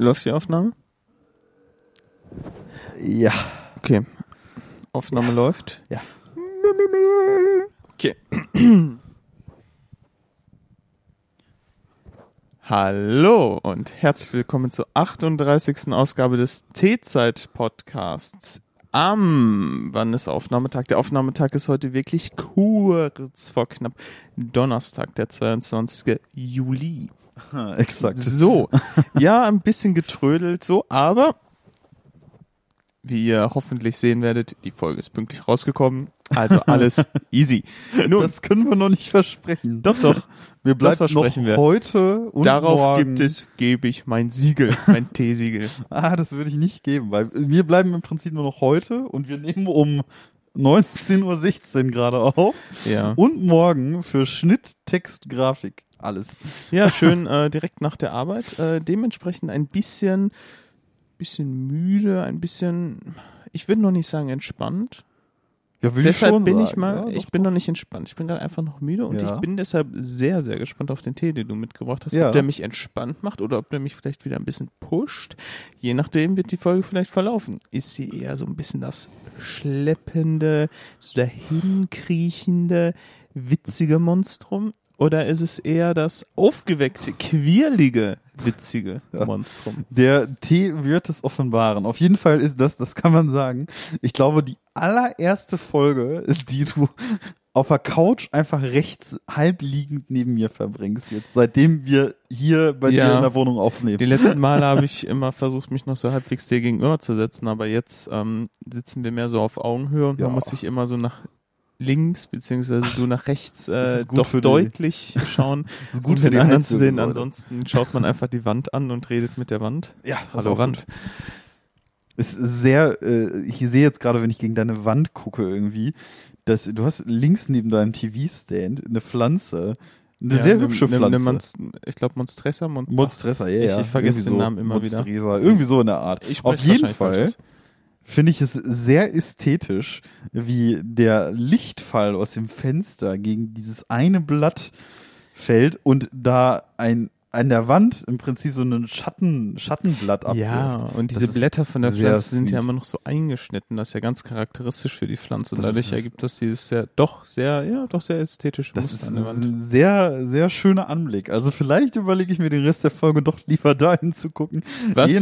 Läuft die Aufnahme? Ja. Okay. Aufnahme läuft. Ja. Okay. Hallo und herzlich willkommen zur 38. Ausgabe des T-Zeit-Podcasts. Am, wann ist Aufnahmetag? Der Aufnahmetag ist heute wirklich kurz vor knapp Donnerstag, der 22. Juli. Exakt. So, ja, ein bisschen getrödelt so, aber wie ihr hoffentlich sehen werdet, die Folge ist pünktlich rausgekommen. Also alles easy. Nun, Das können wir noch nicht versprechen. doch, doch. Wir bleiben noch wir. heute und Darauf morgen. gibt es, gebe ich mein Siegel, mein T-Siegel. Ah, das würde ich nicht geben, weil wir bleiben im Prinzip nur noch heute und wir nehmen um 19.16 Uhr gerade auf Ja. und morgen für Schnitt, Text, Grafik. Alles. Ja, schön äh, direkt nach der Arbeit. Äh, dementsprechend ein bisschen, bisschen müde, ein bisschen, ich würde noch nicht sagen entspannt. Ja, will deshalb schon bin sagen. ich mal, Ja, ich bin noch nicht entspannt. Ich bin gerade einfach noch müde und Ja. ich bin deshalb sehr, sehr gespannt auf den Tee, den du mitgebracht hast. Ja. Ob der mich entspannt macht oder ob der mich vielleicht wieder ein bisschen pusht. Je nachdem wird die Folge vielleicht verlaufen. Ist sie eher so ein bisschen das schleppende, so dahinkriechende, witzige Monstrum? Oder ist es eher das aufgeweckte, quirlige, witzige. Monstrum? Der Tee wird es offenbaren. Auf jeden Fall ist das, das kann man sagen, ich glaube, die allererste Folge, die du auf der Couch einfach rechts halbliegend neben mir verbringst, jetzt seitdem wir hier bei Ja. dir in der Wohnung aufnehmen. Die letzten Male habe ich immer versucht, mich noch so halbwegs dir gegenüber zu setzen, aber jetzt ähm, sitzen wir mehr so auf Augenhöhe und Ja. man muss sich immer so nach links beziehungsweise du nach rechts äh, doch für die- deutlich schauen, Das ist um gut für den die anderen zu sehen. Leute. Ansonsten schaut man einfach die Wand an und redet mit der Wand. Ja, Hallo Wand. gut. Ist sehr, äh, ich sehe jetzt gerade, wenn ich gegen deine Wand gucke irgendwie, dass du hast links neben deinem TV-Stand eine Pflanze, eine Ja, sehr ne- hübsche Pflanze. ne Monst- ich glaube Monstressa. Mon Monstressa, ja, Ich- ja. ich vergesse Irgendwie den Namen immer wieder. Monstresa, irgendwie so in der Art. Ich Auf jeden Fall aus. Finde ich es sehr ästhetisch, wie der Lichtfall aus dem Fenster gegen dieses eine Blatt fällt und da ein an der Wand im Prinzip so einen Schatten, Schattenblatt abwirft. Ja, und diese Blätter von der Pflanze sind ja immer noch so eingeschnitten. Das ist ja ganz charakteristisch für die Pflanze. Das dadurch ergibt das dieses sehr, doch sehr, ja, doch sehr ästhetische Das Muster ist ein sehr, sehr schöner Anblick. Also vielleicht überlege ich mir den Rest der Folge doch lieber dahin zu gucken. Was? Je-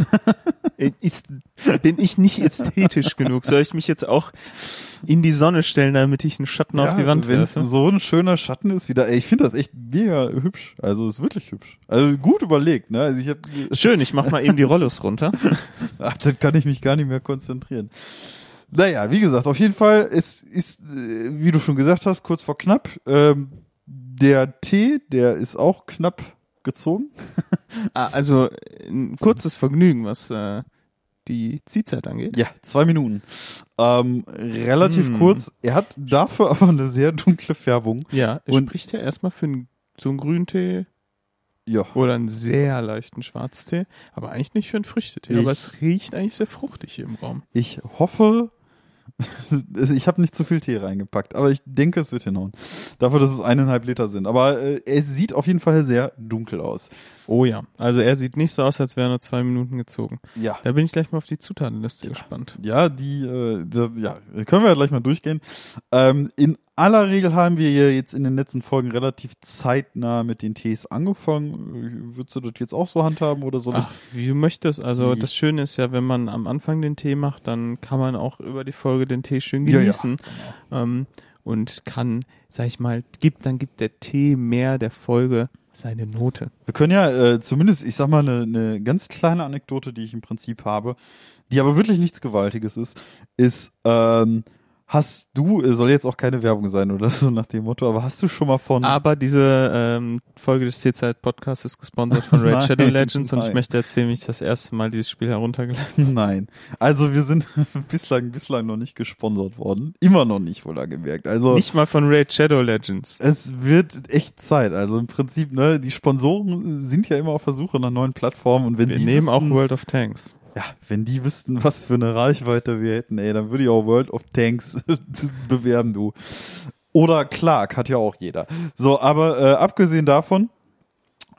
Äh, Ist, bin ich nicht ästhetisch genug? Soll ich mich jetzt auch in die Sonne stellen, damit ich einen Schatten auf die Wand Wenn es werfe? so ein schöner Schatten ist, wieder, ey, ich finde das echt mega hübsch. Also ist wirklich hübsch. Also gut überlegt, ne? Also ich habe, Schön, ich mach mal eben die Rollos runter. ach, dann kann ich mich gar nicht mehr konzentrieren. Naja, wie gesagt, auf jeden Fall, es ist, äh, wie du schon gesagt hast, kurz vor knapp. Ähm, der Tee, der ist auch knapp gezogen. Ah, also ein kurzes Vergnügen, was äh, die Ziehzeit angeht. Ja, zwei Minuten. Ähm, relativ Hm. kurz. Er hat dafür aber eine sehr dunkle Färbung. Ja, es Und- spricht ja erstmal für einen, so einen Grüntee Ja. oder einen sehr leichten Schwarztee, aber eigentlich nicht für einen Früchtetee. Ich- aber es riecht eigentlich sehr fruchtig hier im Raum. Ich hoffe, ich habe nicht zu viel Tee reingepackt, aber ich denke, es wird hinhauen. Dafür, dass es eineinhalb Liter sind. Aber äh, es sieht auf jeden Fall sehr dunkel aus. Oh ja, also er sieht nicht so aus, als wäre er nur zwei Minuten gezogen. Ja. Da bin ich gleich mal auf die Zutatenliste gespannt. Ja, die, äh, da, ja, können wir ja gleich mal durchgehen. Ähm, in aller Regel haben wir ja jetzt in den letzten Folgen relativ zeitnah mit den Tees angefangen. Würdest du das jetzt auch so handhaben oder soll Ach, wie du möchtest. Also das Schöne ist ja, wenn man am Anfang den Tee macht, dann kann man auch über die Folge den Tee schön Ja, ja. genießen. Ähm, und kann, sag ich mal, gibt, dann gibt der Tee mehr der Folge seine Note. Wir können ja äh, zumindest, ich sag mal, eine, eine ganz kleine Anekdote, die ich im Prinzip habe, die aber wirklich nichts Gewaltiges ist, ist, ähm, hast du, äh, soll jetzt auch keine Werbung sein oder so nach dem Motto, aber hast du schon mal von, Aber diese ähm, Folge des T-Zeit-Podcasts ist gesponsert von Raid Nein, Shadow Legends und ich nein. möchte erzählen, wie ich das erste Mal dieses Spiel heruntergeladen nein, also wir sind bislang, bislang noch nicht gesponsert worden, immer noch nicht, wohl gemerkt, also Nicht mal von Raid Shadow Legends. es wird echt Zeit, also im Prinzip, ne, die Sponsoren sind ja immer auf der Suche nach neuen Plattformen und wenn Wir die nehmen auch wüssten- World of Tanks. Ja, wenn die wüssten, was für eine Reichweite wir hätten, ey, dann würde ich auch World of Tanks bewerben, du. Oder Clark hat ja auch jeder. So, aber äh, abgesehen davon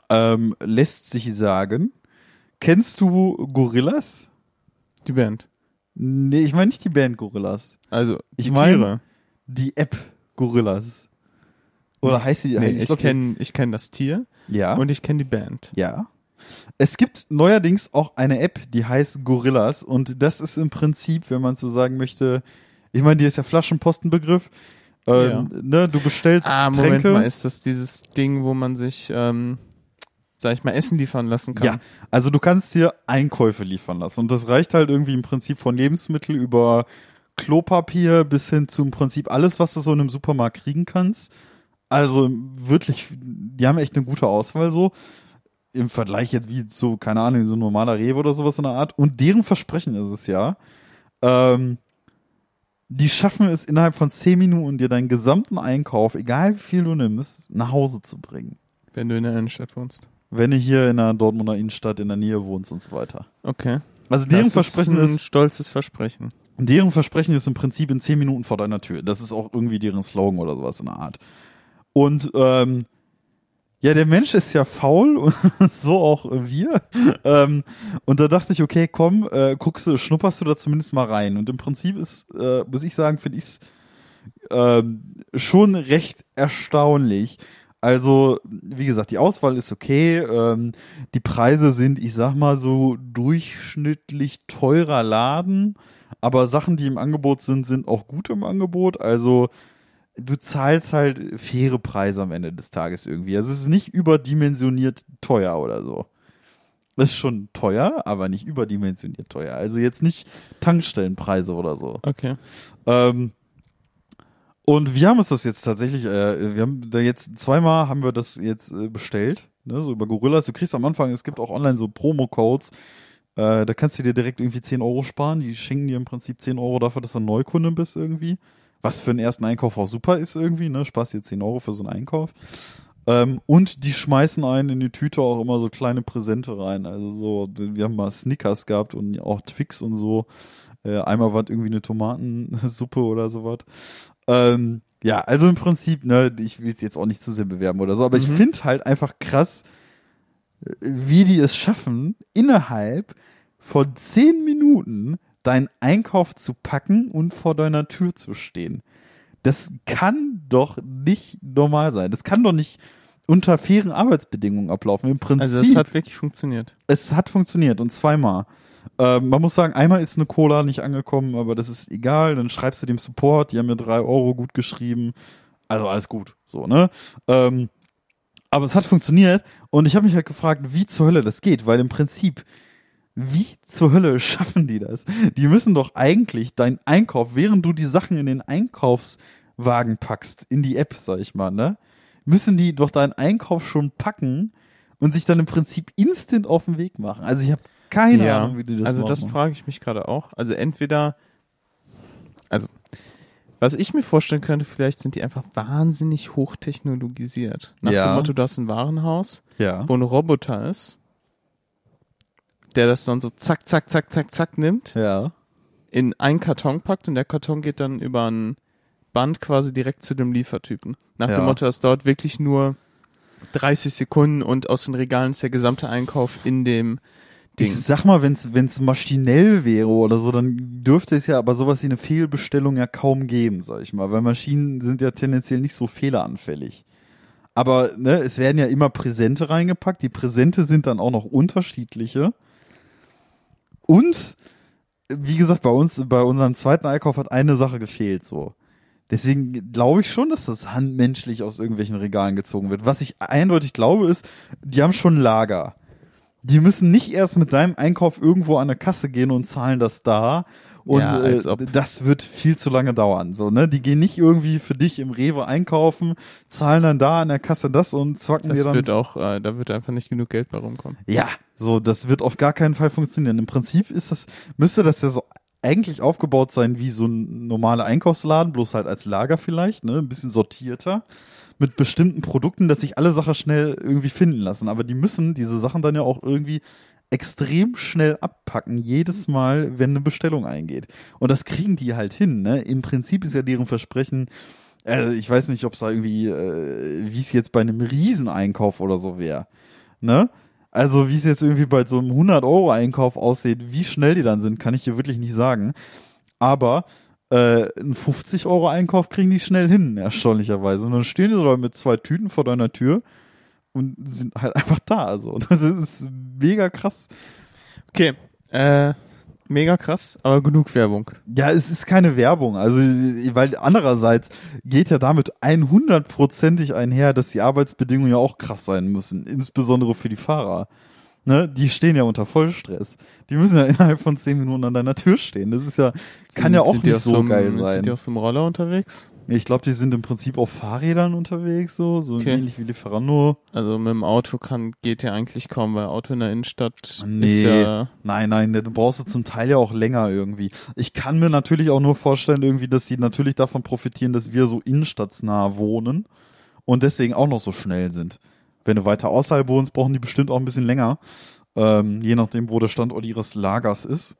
ähm, lässt sich sagen, Kennst du Gorillas? Die Band. Nee, ich meine nicht die Band Gorillas. Also, Ich die mein- Tiere. Die App Gorillas. Oder heißt die? Nee, ich glaub, kenne ich kenn das Tier Ja. und ich kenne die Band. Ja. Es gibt neuerdings auch eine App, die heißt Gorillas und das ist im Prinzip, wenn man so sagen möchte, ich meine, die ist ja Flaschenpostenbegriff. Ähm, ne, du bestellst Ah, Moment Tränke. mal, ist das dieses Ding, wo man sich, ähm, sag ich mal, Essen liefern lassen kann? Ja, also du kannst dir Einkäufe liefern lassen und das reicht halt irgendwie im Prinzip von Lebensmittel über Klopapier bis hin zu im Prinzip alles, was du so in einem Supermarkt kriegen kannst. Also wirklich, die haben echt eine gute Auswahl so. Im Vergleich jetzt wie so, keine Ahnung, so ein normaler Rewe oder sowas in der Art. Und deren Versprechen ist es ja, ähm, die schaffen es innerhalb von zehn Minuten dir deinen gesamten Einkauf, egal wie viel du nimmst, nach Hause zu bringen. Wenn du in der Innenstadt wohnst. Wenn du hier in der Dortmunder Innenstadt in der Nähe wohnst und so weiter. Okay. Also deren das Versprechen ist ein ist, stolzes Versprechen. deren Versprechen ist im Prinzip in zehn Minuten vor deiner Tür. Das ist auch irgendwie deren Slogan oder sowas in der Art. Und ähm, ja, der Mensch ist ja faul und so auch wir. Ähm, und da dachte ich, okay, komm, äh, guckst du, schnupperst du da zumindest mal rein. Und im Prinzip ist, äh, muss ich sagen, finde ich es ähm, schon recht erstaunlich. Also, wie gesagt, die Auswahl ist okay. Ähm, die Preise sind, ich sag mal, so durchschnittlich teurer Laden. Aber Sachen, die im Angebot sind, sind auch gut im Angebot. Also, du zahlst halt faire Preise am Ende des Tages irgendwie. Also, es ist nicht überdimensioniert teuer oder so. Das ist schon teuer, aber nicht überdimensioniert teuer. Also jetzt nicht Tankstellenpreise oder so. Okay. Ähm, und wir haben uns das jetzt tatsächlich, äh, wir haben da jetzt zweimal haben wir das jetzt äh, bestellt, ne, so über Gorillas. Du kriegst am Anfang, es gibt auch online so Promo-Codes, äh, da kannst du dir direkt irgendwie 10 Euro sparen. Die schenken dir im Prinzip 10 Euro dafür, dass du ein Neukunde bist irgendwie. Was für einen ersten Einkauf auch super ist irgendwie, ne? Sparst dir 10 Euro für so einen Einkauf. Ähm, und die schmeißen einen in die Tüte auch immer so kleine Präsente rein. Also so, wir haben mal Snickers gehabt und auch Twix und so. Äh, einmal war es irgendwie eine Tomatensuppe oder sowas. Ähm, ja, also im Prinzip, ne, ich will es jetzt auch nicht zu sehr bewerben oder so, aber ich Mhm. finde halt einfach krass, äh, wie die es schaffen, innerhalb von zehn Minuten deinen Einkauf zu packen und vor deiner Tür zu stehen. Das kann doch nicht normal sein. Das kann doch nicht unter fairen Arbeitsbedingungen ablaufen. Im Prinzip, Also das hat wirklich funktioniert. es hat funktioniert und zweimal. Ähm, man muss sagen, einmal ist eine Cola nicht angekommen, aber das ist egal. Dann schreibst du dem Support, die haben mir drei Euro gut geschrieben. Also alles gut, so, ne? Ähm, aber es hat funktioniert und ich habe mich halt gefragt, wie zur Hölle das geht, weil im Prinzip, wie zur Hölle schaffen die das? Die müssen doch eigentlich deinen Einkauf, während du die Sachen in den Einkaufswagen packst, in die App, sag ich mal, ne? Müssen die doch deinen Einkauf schon packen und sich dann im Prinzip instant auf den Weg machen. Also ich habe keine ja, Ahnung, wie die das also machen. das frage ich mich gerade auch. Also entweder, also was ich mir vorstellen könnte, vielleicht sind die einfach wahnsinnig hochtechnologisiert. Nach Ja. dem Motto, du hast ein Warenhaus, ja. wo ein Roboter ist, der das dann so zack, zack, zack, zack, zack nimmt, Ja. in einen Karton packt und der Karton geht dann über ein Band quasi direkt zu dem Liefertypen. Nach Ja. dem Motto, es dauert wirklich nur 30 Sekunden und aus den Regalen ist der gesamte Einkauf in dem Ding. Ich sag mal, wenn es maschinell wäre oder so, dann dürfte es ja aber sowas wie eine Fehlbestellung ja kaum geben, sag ich mal, weil Maschinen sind ja tendenziell nicht so fehleranfällig. Aber ne, es werden ja immer Präsente reingepackt. Die Präsente sind dann auch noch unterschiedliche. Und wie gesagt, bei uns, bei unserem zweiten Einkauf hat eine Sache gefehlt, so. Deswegen glaube ich schon, dass das handmenschlich aus irgendwelchen Regalen gezogen wird. Was ich eindeutig glaube, ist, die haben schon Lager. Die müssen nicht erst mit deinem Einkauf irgendwo an der Kasse gehen und zahlen das da. Und Ja, äh, das wird viel zu lange dauern. So, ne? Die gehen nicht irgendwie für dich im Rewe einkaufen, zahlen dann da an der Kasse das und zwacken dir Das dann. wird auch, äh, da wird einfach nicht genug Geld bei rumkommen. Ja, so, das wird auf gar keinen Fall funktionieren. Im Prinzip ist das, müsste das ja so eigentlich aufgebaut sein wie so ein normaler Einkaufsladen, bloß halt als Lager vielleicht, ne, ein bisschen sortierter, mit bestimmten Produkten, dass sich alle Sachen schnell irgendwie finden lassen. Aber die müssen diese Sachen dann ja auch irgendwie extrem schnell abpacken, jedes Mal, wenn eine Bestellung eingeht. Und das kriegen die halt hin, ne? Im Prinzip ist ja deren Versprechen, äh, ich weiß nicht, ob es da irgendwie, äh, wie es jetzt bei einem Rieseneinkauf oder so wäre, ne? Also wie es jetzt irgendwie bei so einem 100-Euro-Einkauf aussieht, wie schnell die dann sind, kann ich dir wirklich nicht sagen. Aber äh, einen 50-Euro-Einkauf kriegen die schnell hin, erstaunlicherweise. Und dann stehen die so da mit zwei Tüten vor deiner Tür und sind halt einfach da. Also das ist mega krass. Okay, äh, mega krass, aber genug Werbung. Ja, es ist keine Werbung. Also, weil andererseits geht ja damit 100%ig einher, dass die Arbeitsbedingungen ja auch krass sein müssen. Insbesondere für die Fahrer. Ne, die stehen ja unter Vollstress. Die müssen ja innerhalb von 10 Minuten an deiner Tür stehen. Das ist ja, kann ja auch Sind nicht so einem- geil Sind sein. die auf so einem Roller unterwegs? Ich glaube, die sind im Prinzip auf Fahrrädern unterwegs, so, so Okay. ähnlich wie Lieferando. Also mit dem Auto kann, geht ja eigentlich kaum, weil Auto in der Innenstadt ist Nee, ja, nein, nein, du brauchst du zum Teil ja auch länger irgendwie. Ich kann mir natürlich auch nur vorstellen, irgendwie, dass sie natürlich davon profitieren, dass wir so innenstadtsnah wohnen und deswegen auch noch so schnell sind. Wenn du weiter außerhalb wohnst, brauchen die bestimmt auch ein bisschen länger, ähm, je nachdem, wo der Standort ihres Lagers ist.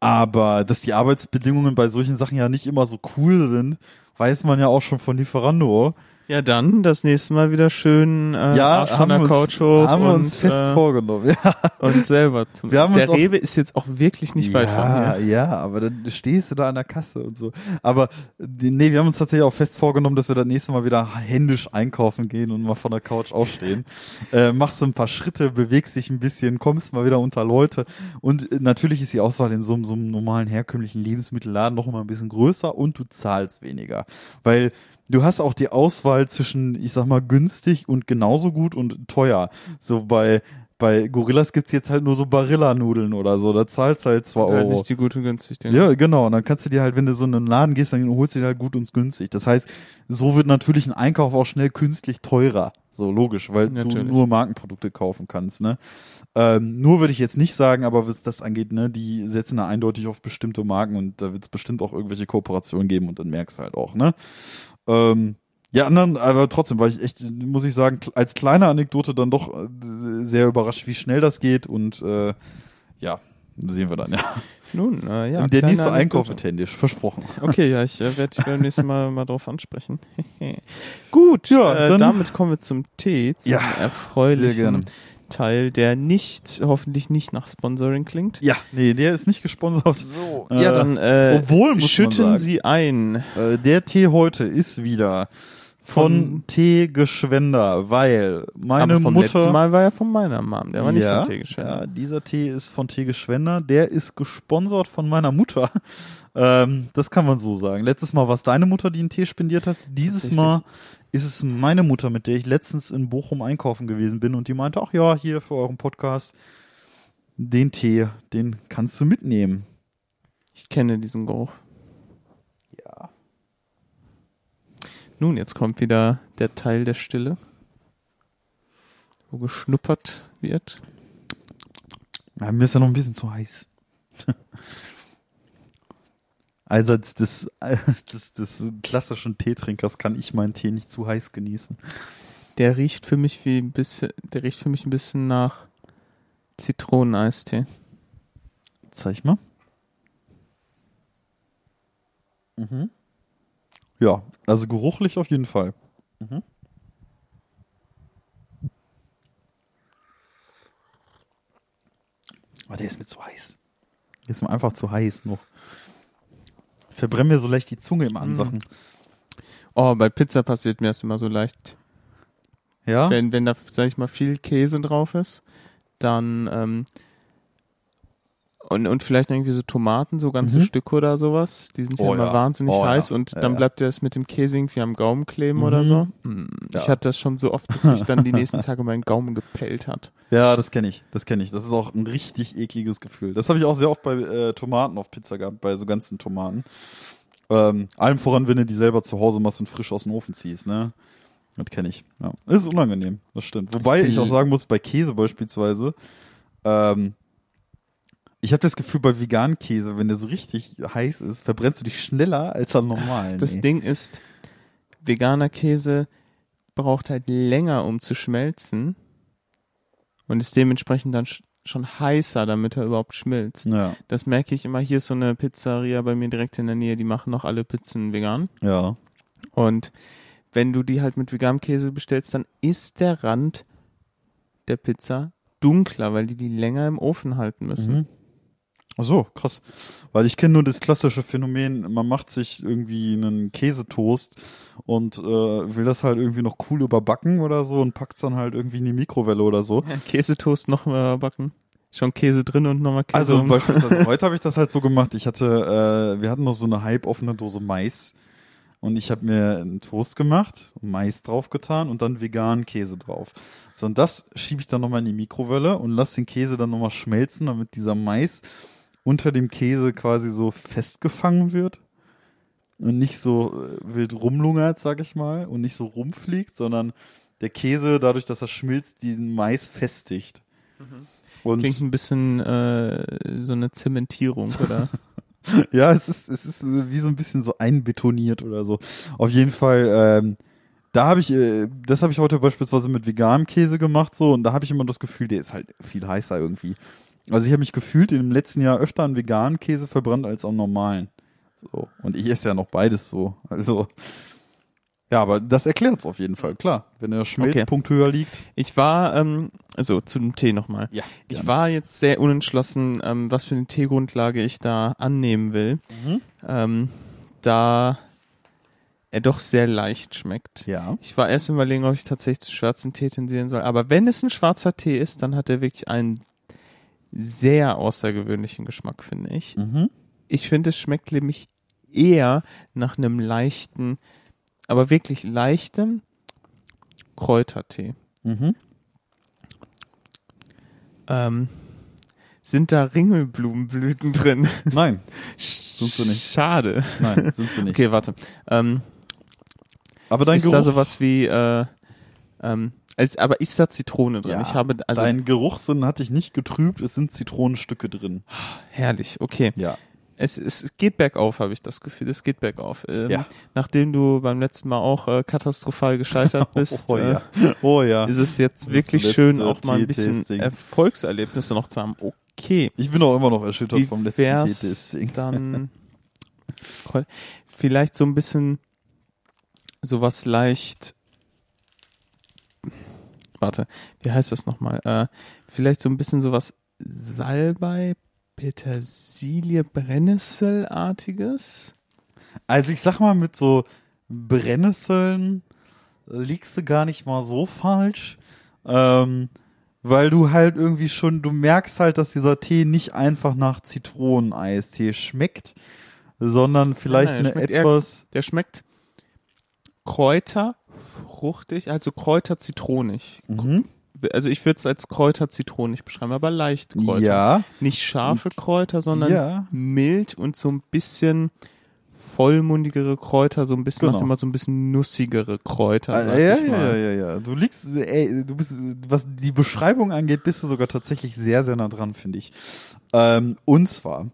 Aber dass die Arbeitsbedingungen bei solchen Sachen ja nicht immer so cool sind, weiß man ja auch schon von Lieferando. Ja dann das nächste Mal wieder schön äh, ja, Arsch von haben der wir uns, Couch hoch haben wir uns fest äh, vorgenommen. Ja. und selber zum Wir haben Der uns Rewe ist jetzt auch wirklich nicht weit von ja, hier. Ja, aber dann stehst du da an der Kasse und so. Aber die- nee, wir haben uns tatsächlich auch fest vorgenommen, dass wir das nächste Mal wieder händisch einkaufen gehen und mal von der Couch aufstehen. äh, machst du ein paar Schritte, bewegst dich ein bisschen, kommst mal wieder unter Leute. Und äh, natürlich ist die Auswahl in so, so einem normalen, herkömmlichen Lebensmittelladen noch immer ein bisschen größer und du zahlst weniger. Weil du hast auch die Auswahl zwischen, ich sag mal, günstig und genauso gut und teuer. So bei bei Gorillas gibt's jetzt halt nur so Barilla-Nudeln oder so. Da zahlst du halt 2 Halt Euro. nicht die gute günstig. Den Ja, genau. Und dann kannst du dir halt, wenn du so in einen Laden gehst, dann holst du dir halt gut und günstig. Das heißt, so wird natürlich ein Einkauf auch schnell künstlich teurer. So logisch, weil du Natürlich. nur Markenprodukte kaufen kannst. Ne? Ähm, nur würde ich jetzt nicht sagen, aber was das angeht, ne, die setzen da eindeutig auf bestimmte Marken und da wird es bestimmt auch irgendwelche Kooperationen geben und dann merkst du halt auch, ne? Ähm, ja, anderen, aber trotzdem war ich echt, muss ich sagen, als kleine Anekdote dann doch äh, sehr überrascht, wie schnell das geht und äh, ja, sehen wir dann, ja. Nun, äh, ja. Der nächste Einkauf wird händisch, versprochen. Okay, ja, ich äh, werde beim nächsten Mal mal drauf ansprechen. Gut, Ja, äh, damit kommen wir zum Tee, zum Ja, erfreulichen. Teil, der nicht, hoffentlich nicht nach Sponsoring klingt. Ja, nee, der ist nicht gesponsert. So, Äh, ja, dann äh, obwohl, muss man schütten sagen. Sie ein. Äh, der Tee heute ist wieder von, Von- Teegeschwender, weil meine Aber vom Mutter letzten Mal war ja von meiner Mom, der war nicht ja, von Teegeschwender. Ja, dieser Tee ist von Teegeschwender. Der ist gesponsert von meiner Mutter. Ähm, das kann man so sagen. Letztes Mal war es deine Mutter, die einen Tee spendiert hat. Dieses. Mal ist es meine Mutter, mit der ich letztens in Bochum einkaufen gewesen bin und die meinte, ach ja, hier für euren Podcast, den Tee, den kannst du mitnehmen. Ich kenne diesen Geruch. Ja. Nun, jetzt kommt wieder der Teil der Stille, wo geschnuppert wird. Ja, mir ist ja noch ein bisschen zu heiß. Allseits des, des, des klassischen Teetrinkers kann ich meinen Tee nicht zu heiß genießen. Der riecht für mich wie ein bisschen, der riecht für mich ein bisschen nach Zitroneneistee. Zeig mal. Mhm. Ja, also geruchlich auf jeden Fall. Mhm. Aber der ist mir zu heiß. Der ist mir einfach zu heiß noch. Verbrenn mir so leicht die Zunge im Ansachen. Oh, bei Pizza passiert mir das immer so leicht. Ja? Wenn, wenn da, sag ich mal, viel Käse drauf ist, dann ähm, und, und vielleicht irgendwie so Tomaten, so ganze Mhm. Stücke oder sowas, die sind ja Oh immer ja. wahnsinnig Oh ja. heiß und Ja, dann ja. bleibt das mit dem Käse irgendwie am Gaumen kleben Mhm. oder so. Mm, Ja. Ich hatte das schon so oft, dass sich dann die nächsten Tage mein Gaumen gepellt hat. Ja, das kenne ich. Das kenne ich. Das ist auch ein richtig ekliges Gefühl. Das habe ich auch sehr oft bei äh, Tomaten auf Pizza gehabt, bei so ganzen Tomaten. Ähm, allem voran, wenn du die selber zu Hause machst und frisch aus dem Ofen ziehst, ne? Das kenne ich. Ja. Das ist unangenehm, das stimmt. Wobei Ich ich, auch sagen muss, bei Käse beispielsweise, ähm, ich habe das Gefühl, bei veganen Käse, wenn der so richtig heiß ist, verbrennst du dich schneller als am normalen. Das ey. Ding ist, veganer Käse braucht halt länger, um zu schmelzen und ist dementsprechend dann sch schon heißer, damit er überhaupt schmilzt. Ja, Das merke ich immer. Hier ist so eine Pizzeria bei mir direkt in der Nähe, die machen noch alle Pizzen vegan. ja. Und wenn du die halt mit veganem Käse bestellst, dann ist der Rand der Pizza dunkler, weil die die länger im Ofen halten müssen. Mhm. Ach so, krass. Weil ich kenne nur das klassische Phänomen, man macht sich irgendwie einen Käsetoast und äh, will das halt irgendwie noch cool überbacken oder so und packt dann halt irgendwie in die Mikrowelle oder so. Ja, Käsetoast noch mal backen. Schon Käse drin und nochmal Käse. Also beispielsweise heute habe ich das halt so gemacht. Ich hatte, äh, wir hatten noch so eine halboffene Dose Mais und ich habe mir einen Toast gemacht, Mais draufgetan und dann veganen Käse drauf. So und das schiebe ich dann nochmal in die Mikrowelle und lasse den Käse dann nochmal schmelzen, damit dieser Mais unter dem Käse quasi so festgefangen wird und nicht so äh, wild rumlungert, sag ich mal, und nicht so rumfliegt, sondern der Käse, dadurch, dass er schmilzt, diesen Mais festigt. Und Klingt ein bisschen äh, so eine Zementierung, oder? ja, es ist, es ist äh, wie so ein bisschen so einbetoniert oder so. Auf jeden Fall, ähm, da habe ich, äh, das habe ich heute beispielsweise mit veganem Käse gemacht, so, und da habe ich immer das Gefühl, der ist halt viel heißer irgendwie. Also ich habe mich gefühlt in dem letzten Jahr öfter an veganen Käse verbrannt als am normalen. So. Und ich esse ja noch beides so. Also. Ja, aber das erklärt es auf jeden Fall, klar. Wenn der Schmelzpunkt höher liegt. Ich war, ähm, also zu dem Tee nochmal. Ja. Ich war jetzt sehr unentschlossen, ähm, was für eine Teegrundlage ich da annehmen will, Mhm. ähm, da er doch sehr leicht schmeckt. Ja. Ich war erst überlegen, ob ich tatsächlich zu schwarzen Tee tendieren soll. Aber wenn es ein schwarzer Tee ist, dann hat er wirklich einen sehr außergewöhnlichen Geschmack, finde ich. Mhm. Ich finde, es schmeckt nämlich eher nach einem leichten, aber wirklich leichtem Kräutertee. Mhm. Ähm, sind da Ringelblumenblüten drin? Nein, sind sie nicht. Schade. Nein, sind sie nicht. Okay, warte. Ähm, Aber dein ist Geruch, da sowas wie, äh, ähm, es, aber ist da Zitrone drin? Ja, ich habe, also dein Geruchssinn hat dich nicht getrübt, es sind Zitronenstücke drin. herrlich, okay. Ja. Es, es, geht bergauf, habe ich das Gefühl. Es geht bergauf. Ähm, Ja. Nachdem du beim letzten Mal auch äh, katastrophal gescheitert bist, oh äh, ja. Oh ja. ist es jetzt Das wirklich schön, auch mal ein bisschen. Erfolgserlebnisse noch zu haben. Okay. Ich bin auch immer noch erschüttert Wie vom letzten wär's Tee-Tasting. dann vielleicht so ein bisschen sowas leicht warte, wie heißt das nochmal? Äh, vielleicht so ein bisschen sowas Salbei, Petersilie, Brennnesselartiges? Also ich sag mal, mit so Brennnesseln liegst du gar nicht mal so falsch. Ähm, weil du halt irgendwie schon, du merkst halt, dass dieser Tee nicht einfach nach Zitroneneistee schmeckt, sondern vielleicht Nein, er eine schmeckt eher- etwas, Der schmeckt Kräuter, fruchtig, also Kräuter zitronig. mhm. Also ich würde es als Kräuter zitronig beschreiben, aber leicht Kräuter. ja, Nicht scharfe Kräuter, sondern ja, mild und so ein bisschen vollmundigere Kräuter, so ein bisschen, Genau. immer so ein bisschen nussigere Kräuter. Ah, ja, ja, ja, ja. Du liegst, ey, du bist, was die Beschreibung angeht, bist du sogar tatsächlich sehr, sehr nah dran, finde ich. Ähm, und zwar,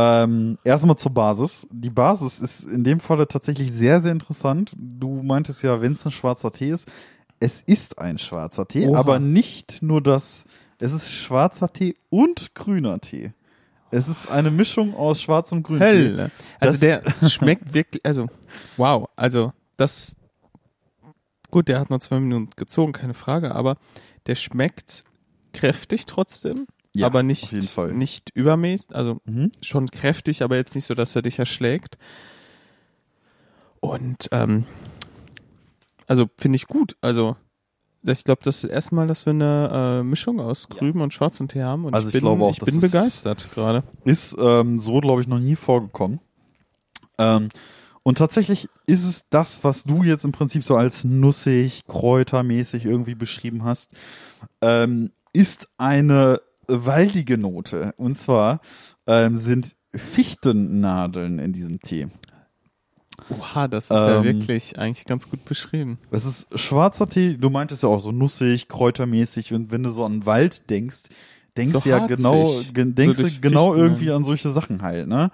ähm, erstmal zur Basis. Die Basis ist in dem Falle tatsächlich sehr, sehr interessant. Du meintest ja, wenn es ein schwarzer Tee ist, es ist ein schwarzer Tee, Oha. aber nicht nur das, es ist schwarzer Tee und grüner Tee. Es ist eine Mischung aus schwarzem und grünem Tee. Hölle. Also Das- der schmeckt wirklich, also wow, also das, gut, der hat nur zwei Minuten gezogen, keine Frage, aber der schmeckt kräftig trotzdem, Ja, aber nicht, nicht übermäßig, also Mhm. schon kräftig, aber jetzt nicht so, dass er dich erschlägt. Und ähm, also finde ich gut. Also ich glaube, das ist das erste Mal, dass wir eine äh, Mischung aus grünem und schwarzem Tee haben. Und Also ich, ich bin, glaube auch, ich bin ist- begeistert gerade. Ist ähm, so, glaube ich, noch nie vorgekommen. Ähm, und tatsächlich ist es das, was du jetzt im Prinzip so als nussig, kräutermäßig irgendwie beschrieben hast, ähm, ist eine waldige Note. Und zwar ähm, sind Fichtennadeln in diesem Tee. Oha, das ist ja Ähm, wirklich eigentlich ganz gut beschrieben. Das ist schwarzer Tee, du meintest ja auch so nussig, kräutermäßig und wenn du so an Wald denkst, denkst So du ja harzig, genau, ge denkst so du genau irgendwie ja. an solche Sachen halt, ne?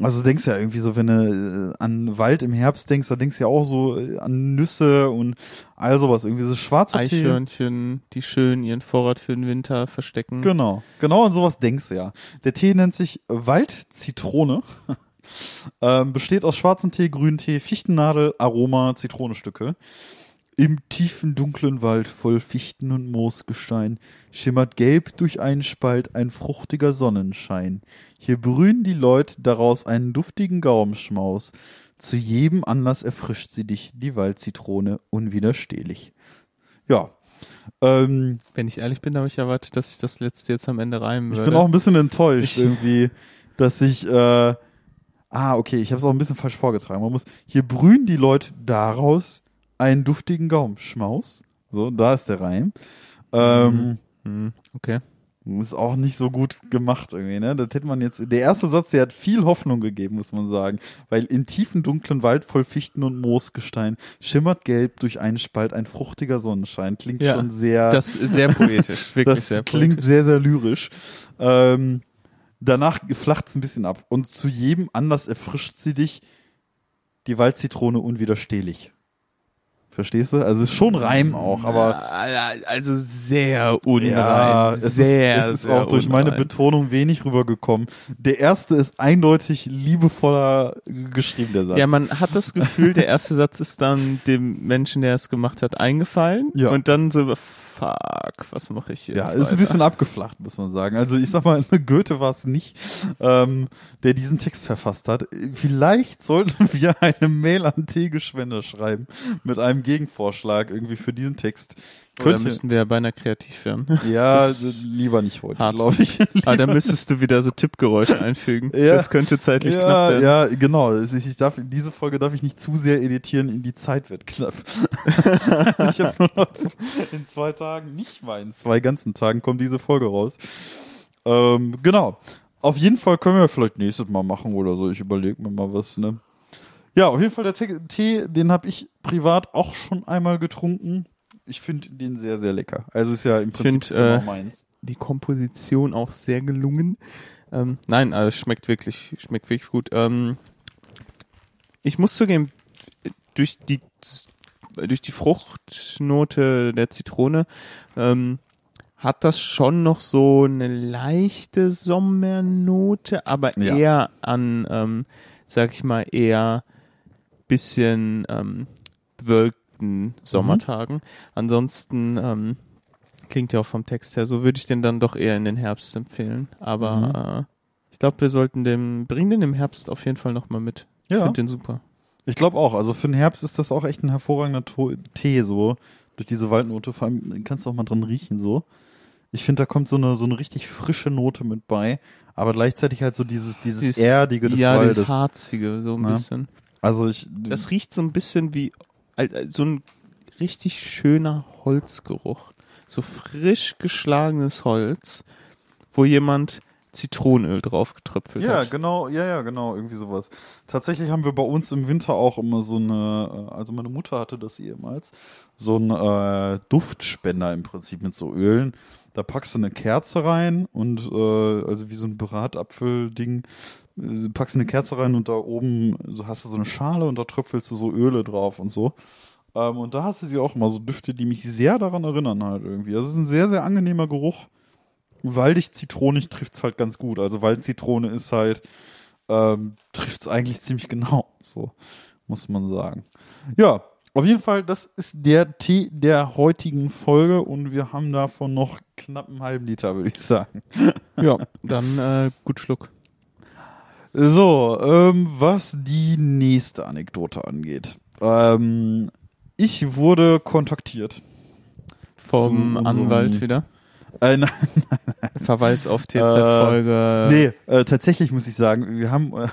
Also du denkst ja irgendwie so, wenn du äh, an Wald im Herbst denkst, da denkst du ja auch so äh, an Nüsse und all sowas. Irgendwie so schwarzer Tee. Eichhörnchen, die schön ihren Vorrat für den Winter verstecken. Genau, genau an sowas denkst du ja. Der Tee nennt sich Waldzitrone. ähm, besteht aus schwarzem Tee, grünen Tee, Fichtennadel, Aroma, Zitronenstücke. Im tiefen dunklen Wald voll Fichten und Moosgestein schimmert gelb durch einen Spalt ein fruchtiger Sonnenschein. Hier brühen die Leut daraus einen duftigen Gaumenschmaus. Zu jedem Anlass erfrischt sie dich, die Waldzitrone, unwiderstehlich. Ja. Ähm, Wenn ich ehrlich bin, habe ich erwartet, dass ich das letzte jetzt am Ende reimen ich würde. bin auch ein bisschen enttäuscht Ich- irgendwie, dass ich, äh, ah, okay, ich habe es auch ein bisschen falsch vorgetragen. Man muss, hier brühen die Leute daraus einen duftigen Gaumenschmaus. So, da ist der Reim. Ähm, Hm, okay. Ist auch nicht so gut gemacht irgendwie, ne? Das hätte man jetzt. Der erste Satz, der hat viel Hoffnung gegeben, muss man sagen. Weil in tiefen, dunklen Wald voll Fichten und Moosgestein schimmert gelb durch einen Spalt ein fruchtiger Sonnenschein. Klingt Ja, schon sehr. Das ist sehr poetisch, wirklich das sehr klingt poetisch. sehr, sehr lyrisch. Ähm, danach flacht es ein bisschen ab. Und zu jedem Anlass erfrischt sie dich die Waldzitrone unwiderstehlich. Verstehst du? Also es ist schon Reim auch, aber also sehr unrein. Ja, es sehr, ist, es ist sehr auch durch meine unrein. Betonung wenig rübergekommen. Der erste ist eindeutig liebevoller geschrieben, der Satz. Ja, man hat das Gefühl, der erste Satz ist dann dem Menschen, der es gemacht hat, eingefallen. Ja. Und dann so, fuck, was mache ich jetzt? ja, ist ein weiter? bisschen abgeflacht, muss man sagen. Also ich sag mal, Goethe war es nicht, ähm, der diesen Text verfasst hat. Vielleicht sollten wir eine Mail an Tegeschwender schreiben mit einem Gegenvorschlag irgendwie für diesen Text. Könnte, müssten wir ja bei einer Kreativfirma. ja, das- lieber nicht heute, glaube ich. Ah, da müsstest du wieder so Tippgeräusche einfügen. Ja. Das könnte zeitlich ja, knapp werden. Ja, genau. Ich darf, diese Folge darf ich nicht zu sehr editieren, in die Zeit wird knapp. ich habe nur noch in zwei Tagen, nicht mal in zwei ganzen Tagen kommt diese Folge raus. Ähm, genau. Auf jeden Fall können wir vielleicht nächstes Mal machen oder so. Ich überlege mir mal was, ne? Ja, auf jeden Fall der Tee den habe ich privat auch schon einmal getrunken. Ich finde den sehr, sehr lecker. Also ist ja im Prinzip find, genau äh, meins. Die Komposition auch sehr gelungen. Ähm, nein, also es schmeckt wirklich, schmeckt wirklich gut. Ähm, ich muss zugeben, durch die durch die Fruchtnote der Zitrone ähm, hat das schon noch so eine leichte Sommernote, aber Ja. eher an, ähm, sag ich mal, eher bisschen ähm, bewölkten Sommertagen. Ansonsten ähm, klingt ja auch vom Text her so, würde ich den dann doch eher in den Herbst empfehlen. Aber äh, ich glaube, wir sollten den, bringen den im Herbst auf jeden Fall nochmal mit. Ich Ja. finde den super. Ich glaube auch. Also für den Herbst ist das auch echt ein hervorragender to Tee, so. Durch diese Waldnote. Vor allem kannst du auch mal dran riechen, so. Ich finde, da kommt so eine, so eine richtig frische Note mit bei. Aber gleichzeitig halt so dieses, dieses Dieses- Erdige des ja, Waldes. dieses Harzige, so ein Ne? bisschen. Also ich, Das riecht so ein bisschen wie so ein richtig schöner Holzgeruch. So frisch geschlagenes Holz, wo jemand Zitronenöl drauf getröpfelt ja, hat. genau, ja, ja, genau, irgendwie sowas. Tatsächlich haben wir bei uns im Winter auch immer so eine, äh, also meine Mutter hatte das ehemals, so ein äh, Duftspender im Prinzip mit so Ölen. Da packst du eine Kerze rein und äh, also wie so ein Bratapfel-Ding, äh, packst du eine Kerze rein und da oben so hast du so eine Schale und da tröpfelst du so Öle drauf und so. Ähm, und da hast du sie auch mal so Düfte, die mich sehr daran erinnern halt irgendwie. Das ist ein sehr, sehr angenehmer Geruch. Waldig zitronig trifft's halt ganz gut. Also Waldzitrone ist halt, ähm, trifft's eigentlich ziemlich genau. So, muss man sagen. Ja, auf jeden Fall, das ist der Tee der heutigen Folge und wir haben davon noch knapp einen halben Liter, würde ich sagen. Ja, dann äh, gut Schluck. So, ähm, was die nächste Anekdote angeht. Ähm, ich wurde kontaktiert. Vom Anwalt wieder. Äh, nein, Verweis auf TZ-Folge. nee, äh, tatsächlich muss ich sagen, wir haben, äh,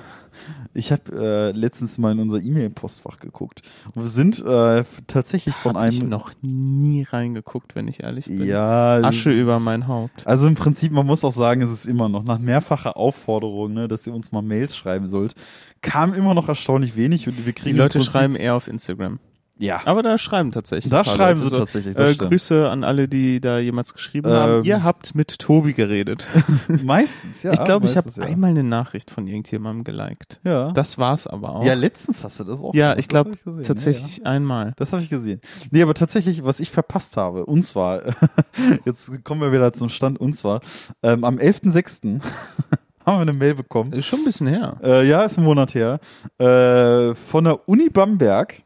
ich habe äh, letztens mal in unser E-Mail-Postfach geguckt und wir sind äh, tatsächlich von Hab ich einem, noch nie reingeguckt, wenn ich ehrlich bin. ja, Asche über mein Haupt. Also im Prinzip, man muss auch sagen, es ist immer noch nach mehrfacher Aufforderung, ne, dass ihr uns mal Mails schreiben sollt, kam immer noch erstaunlich wenig und wir Die kriegen im Leute schreiben eher auf Instagram. Ja, Aber da schreiben tatsächlich. da schreiben Leute sie tatsächlich. Das Äh, stimmt. Grüße an alle, die da jemals geschrieben Ähm, haben. Ihr habt mit Tobi geredet. Meistens, ja. ich glaube, ich habe ja. einmal eine Nachricht von irgendjemandem geliked. Ja. Das war's aber auch. ja, letztens hast du das auch. Ja, gemacht, ich glaube tatsächlich Ja, ja. einmal. Das habe ich gesehen. Nee, aber tatsächlich, was ich verpasst habe, und zwar, jetzt kommen wir wieder zum Stand, und zwar, ähm, am 11.06. haben wir eine Mail bekommen. Ist schon ein bisschen her. Äh, ja, ist ein Monat her. Äh, von der Uni Bamberg.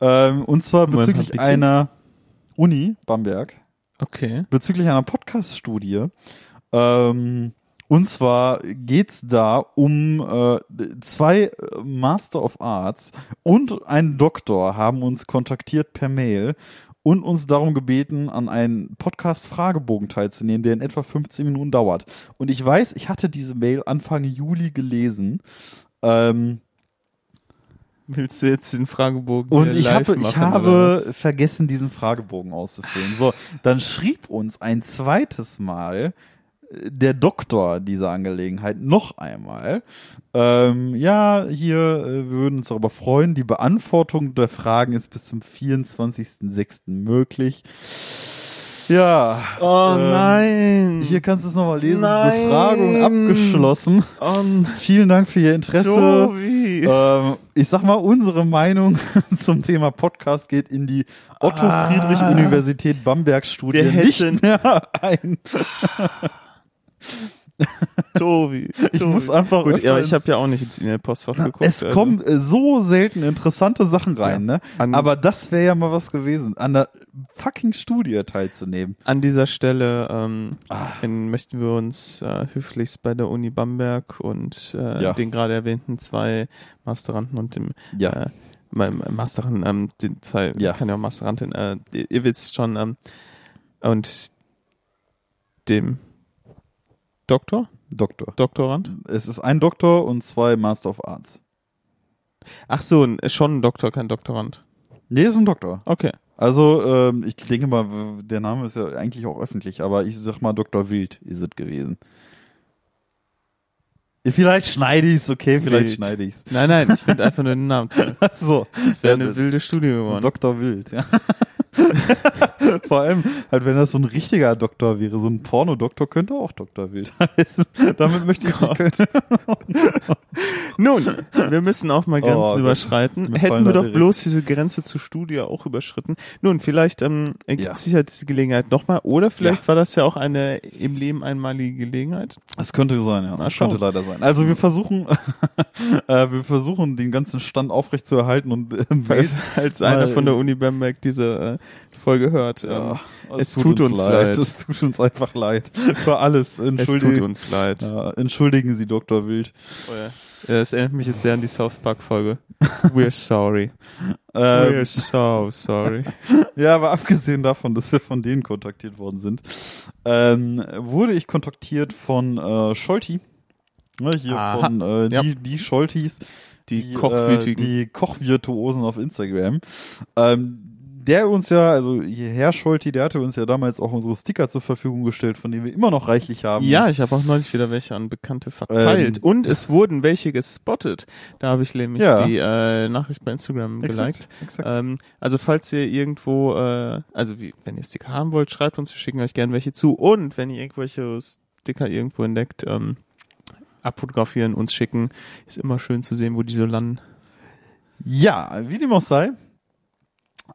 Ähm, und zwar Moment bezüglich einer Uni Bamberg, Okay. bezüglich einer Podcast-Studie. Ähm, und zwar geht's da um äh, zwei äh, Master of Arts und ein Doktor haben uns kontaktiert per Mail und uns darum gebeten, an einen Podcast-Fragebogen teilzunehmen, der in etwa 15 Minuten dauert. Und ich weiß, ich hatte diese Mail Anfang Juli gelesen. Ähm, Willst du jetzt den Fragebogen und ich habe, machen, ich habe vergessen, diesen Fragebogen auszufüllen. So, dann schrieb uns ein zweites Mal äh, der Doktor dieser Angelegenheit noch einmal. Ähm, ja, hier äh, wir würden uns darüber freuen. Die Beantwortung der Fragen ist bis zum 24.06. möglich. Ja. Oh ähm, nein. Hier kannst du es nochmal lesen. Nein. Befragung abgeschlossen. oh, Vielen Dank für Ihr Interesse. Ähm, ich sag mal, unsere Meinung zum Thema Podcast geht in die Otto Ah. Friedrich Universität Bamberg Studie Wir hätten- nicht mehr ein. Tobi. Ich Tobi. muss einfach Gut, ja, ich habe ja auch nicht ins E-Mail-Postfach geguckt. Es also. kommen äh, so selten interessante Sachen rein, ne? An- Aber das wäre ja mal was gewesen, an der fucking Studie teilzunehmen. An dieser Stelle ähm, Ah. in, möchten wir uns äh, höflichst bei der Uni Bamberg und äh, Ja. den gerade erwähnten zwei Masteranden und dem Ja. äh, Masterin, ähm, den zwei, Ja. kann ja auch Masterantin, äh, ihr wisst schon, ähm, und dem Doktor, Doktor. Doktorand. Es ist ein Doktor und zwei Master of Arts. Ach so, schon ein Doktor, kein Doktorand. Nee, ist ein Doktor. Okay. Also, ähm, ich denke mal, der Name ist ja eigentlich auch öffentlich, aber ich sag mal, Dr. Wild ist es gewesen. Vielleicht schneide ich es, okay, vielleicht Wild. schneide ich es. Nein, nein, ich finde einfach nur den Namen toll. So, Das wäre eine wilde Studie geworden. Dr. Wild, ja. Vor allem, halt, wenn das so ein richtiger Doktor wäre, so ein Pornodoktor könnte auch Dr. Wild heißen. Damit möchte ich nicht. Nun, wir müssen auch mal Grenzen Oh überschreiten. Hätten wir doch direkt- bloß diese Grenze zur Studie auch überschritten. Nun, vielleicht ähm, ergibt Ja. sich halt diese Gelegenheit nochmal. Oder vielleicht war das ja auch eine im Leben einmalige Gelegenheit. Das könnte sein, ja. Das könnte leider sein. Also wir versuchen, äh, wir versuchen den ganzen Stand aufrecht zu erhalten und äh, als einer von der Uni Bamberg diese äh, Folge hört. Ähm, Ja, es tut uns leid. Es tut uns einfach leid. Für alles. es Entschuldigen, tut uns leid. Ja, entschuldigen Sie, Dr. Wild. Oh ja. Es erinnert mich jetzt sehr an die South Park Folge. We're sorry. Ähm, We're so sorry. ja, aber abgesehen davon, dass wir von denen kontaktiert worden sind, ähm, wurde ich kontaktiert von äh, Scholti. Ne, hier Aha. von äh, Ja. die, die Scholtis. Die, Äh, Kochwütigen. die Kochvirtuosen auf Instagram. Ähm, der uns ja, also Herr Scholti, der hatte uns ja damals auch unsere Sticker zur Verfügung gestellt, von denen wir immer noch reichlich haben. Ja, ich habe auch neulich wieder welche an Bekannte verteilt. Ähm, und es wurden welche gespottet. Da habe ich nämlich Ja. die äh, Nachricht bei Instagram geliked. Exakt. Ähm, also falls ihr irgendwo, äh, also wie, wenn ihr Sticker haben wollt, schreibt uns, wir schicken euch gerne welche zu. Und wenn ihr irgendwelche Sticker irgendwo entdeckt, ähm, abfotografieren, uns schicken. Ist immer schön zu sehen, wo die so landen. Ja, wie dem auch sei,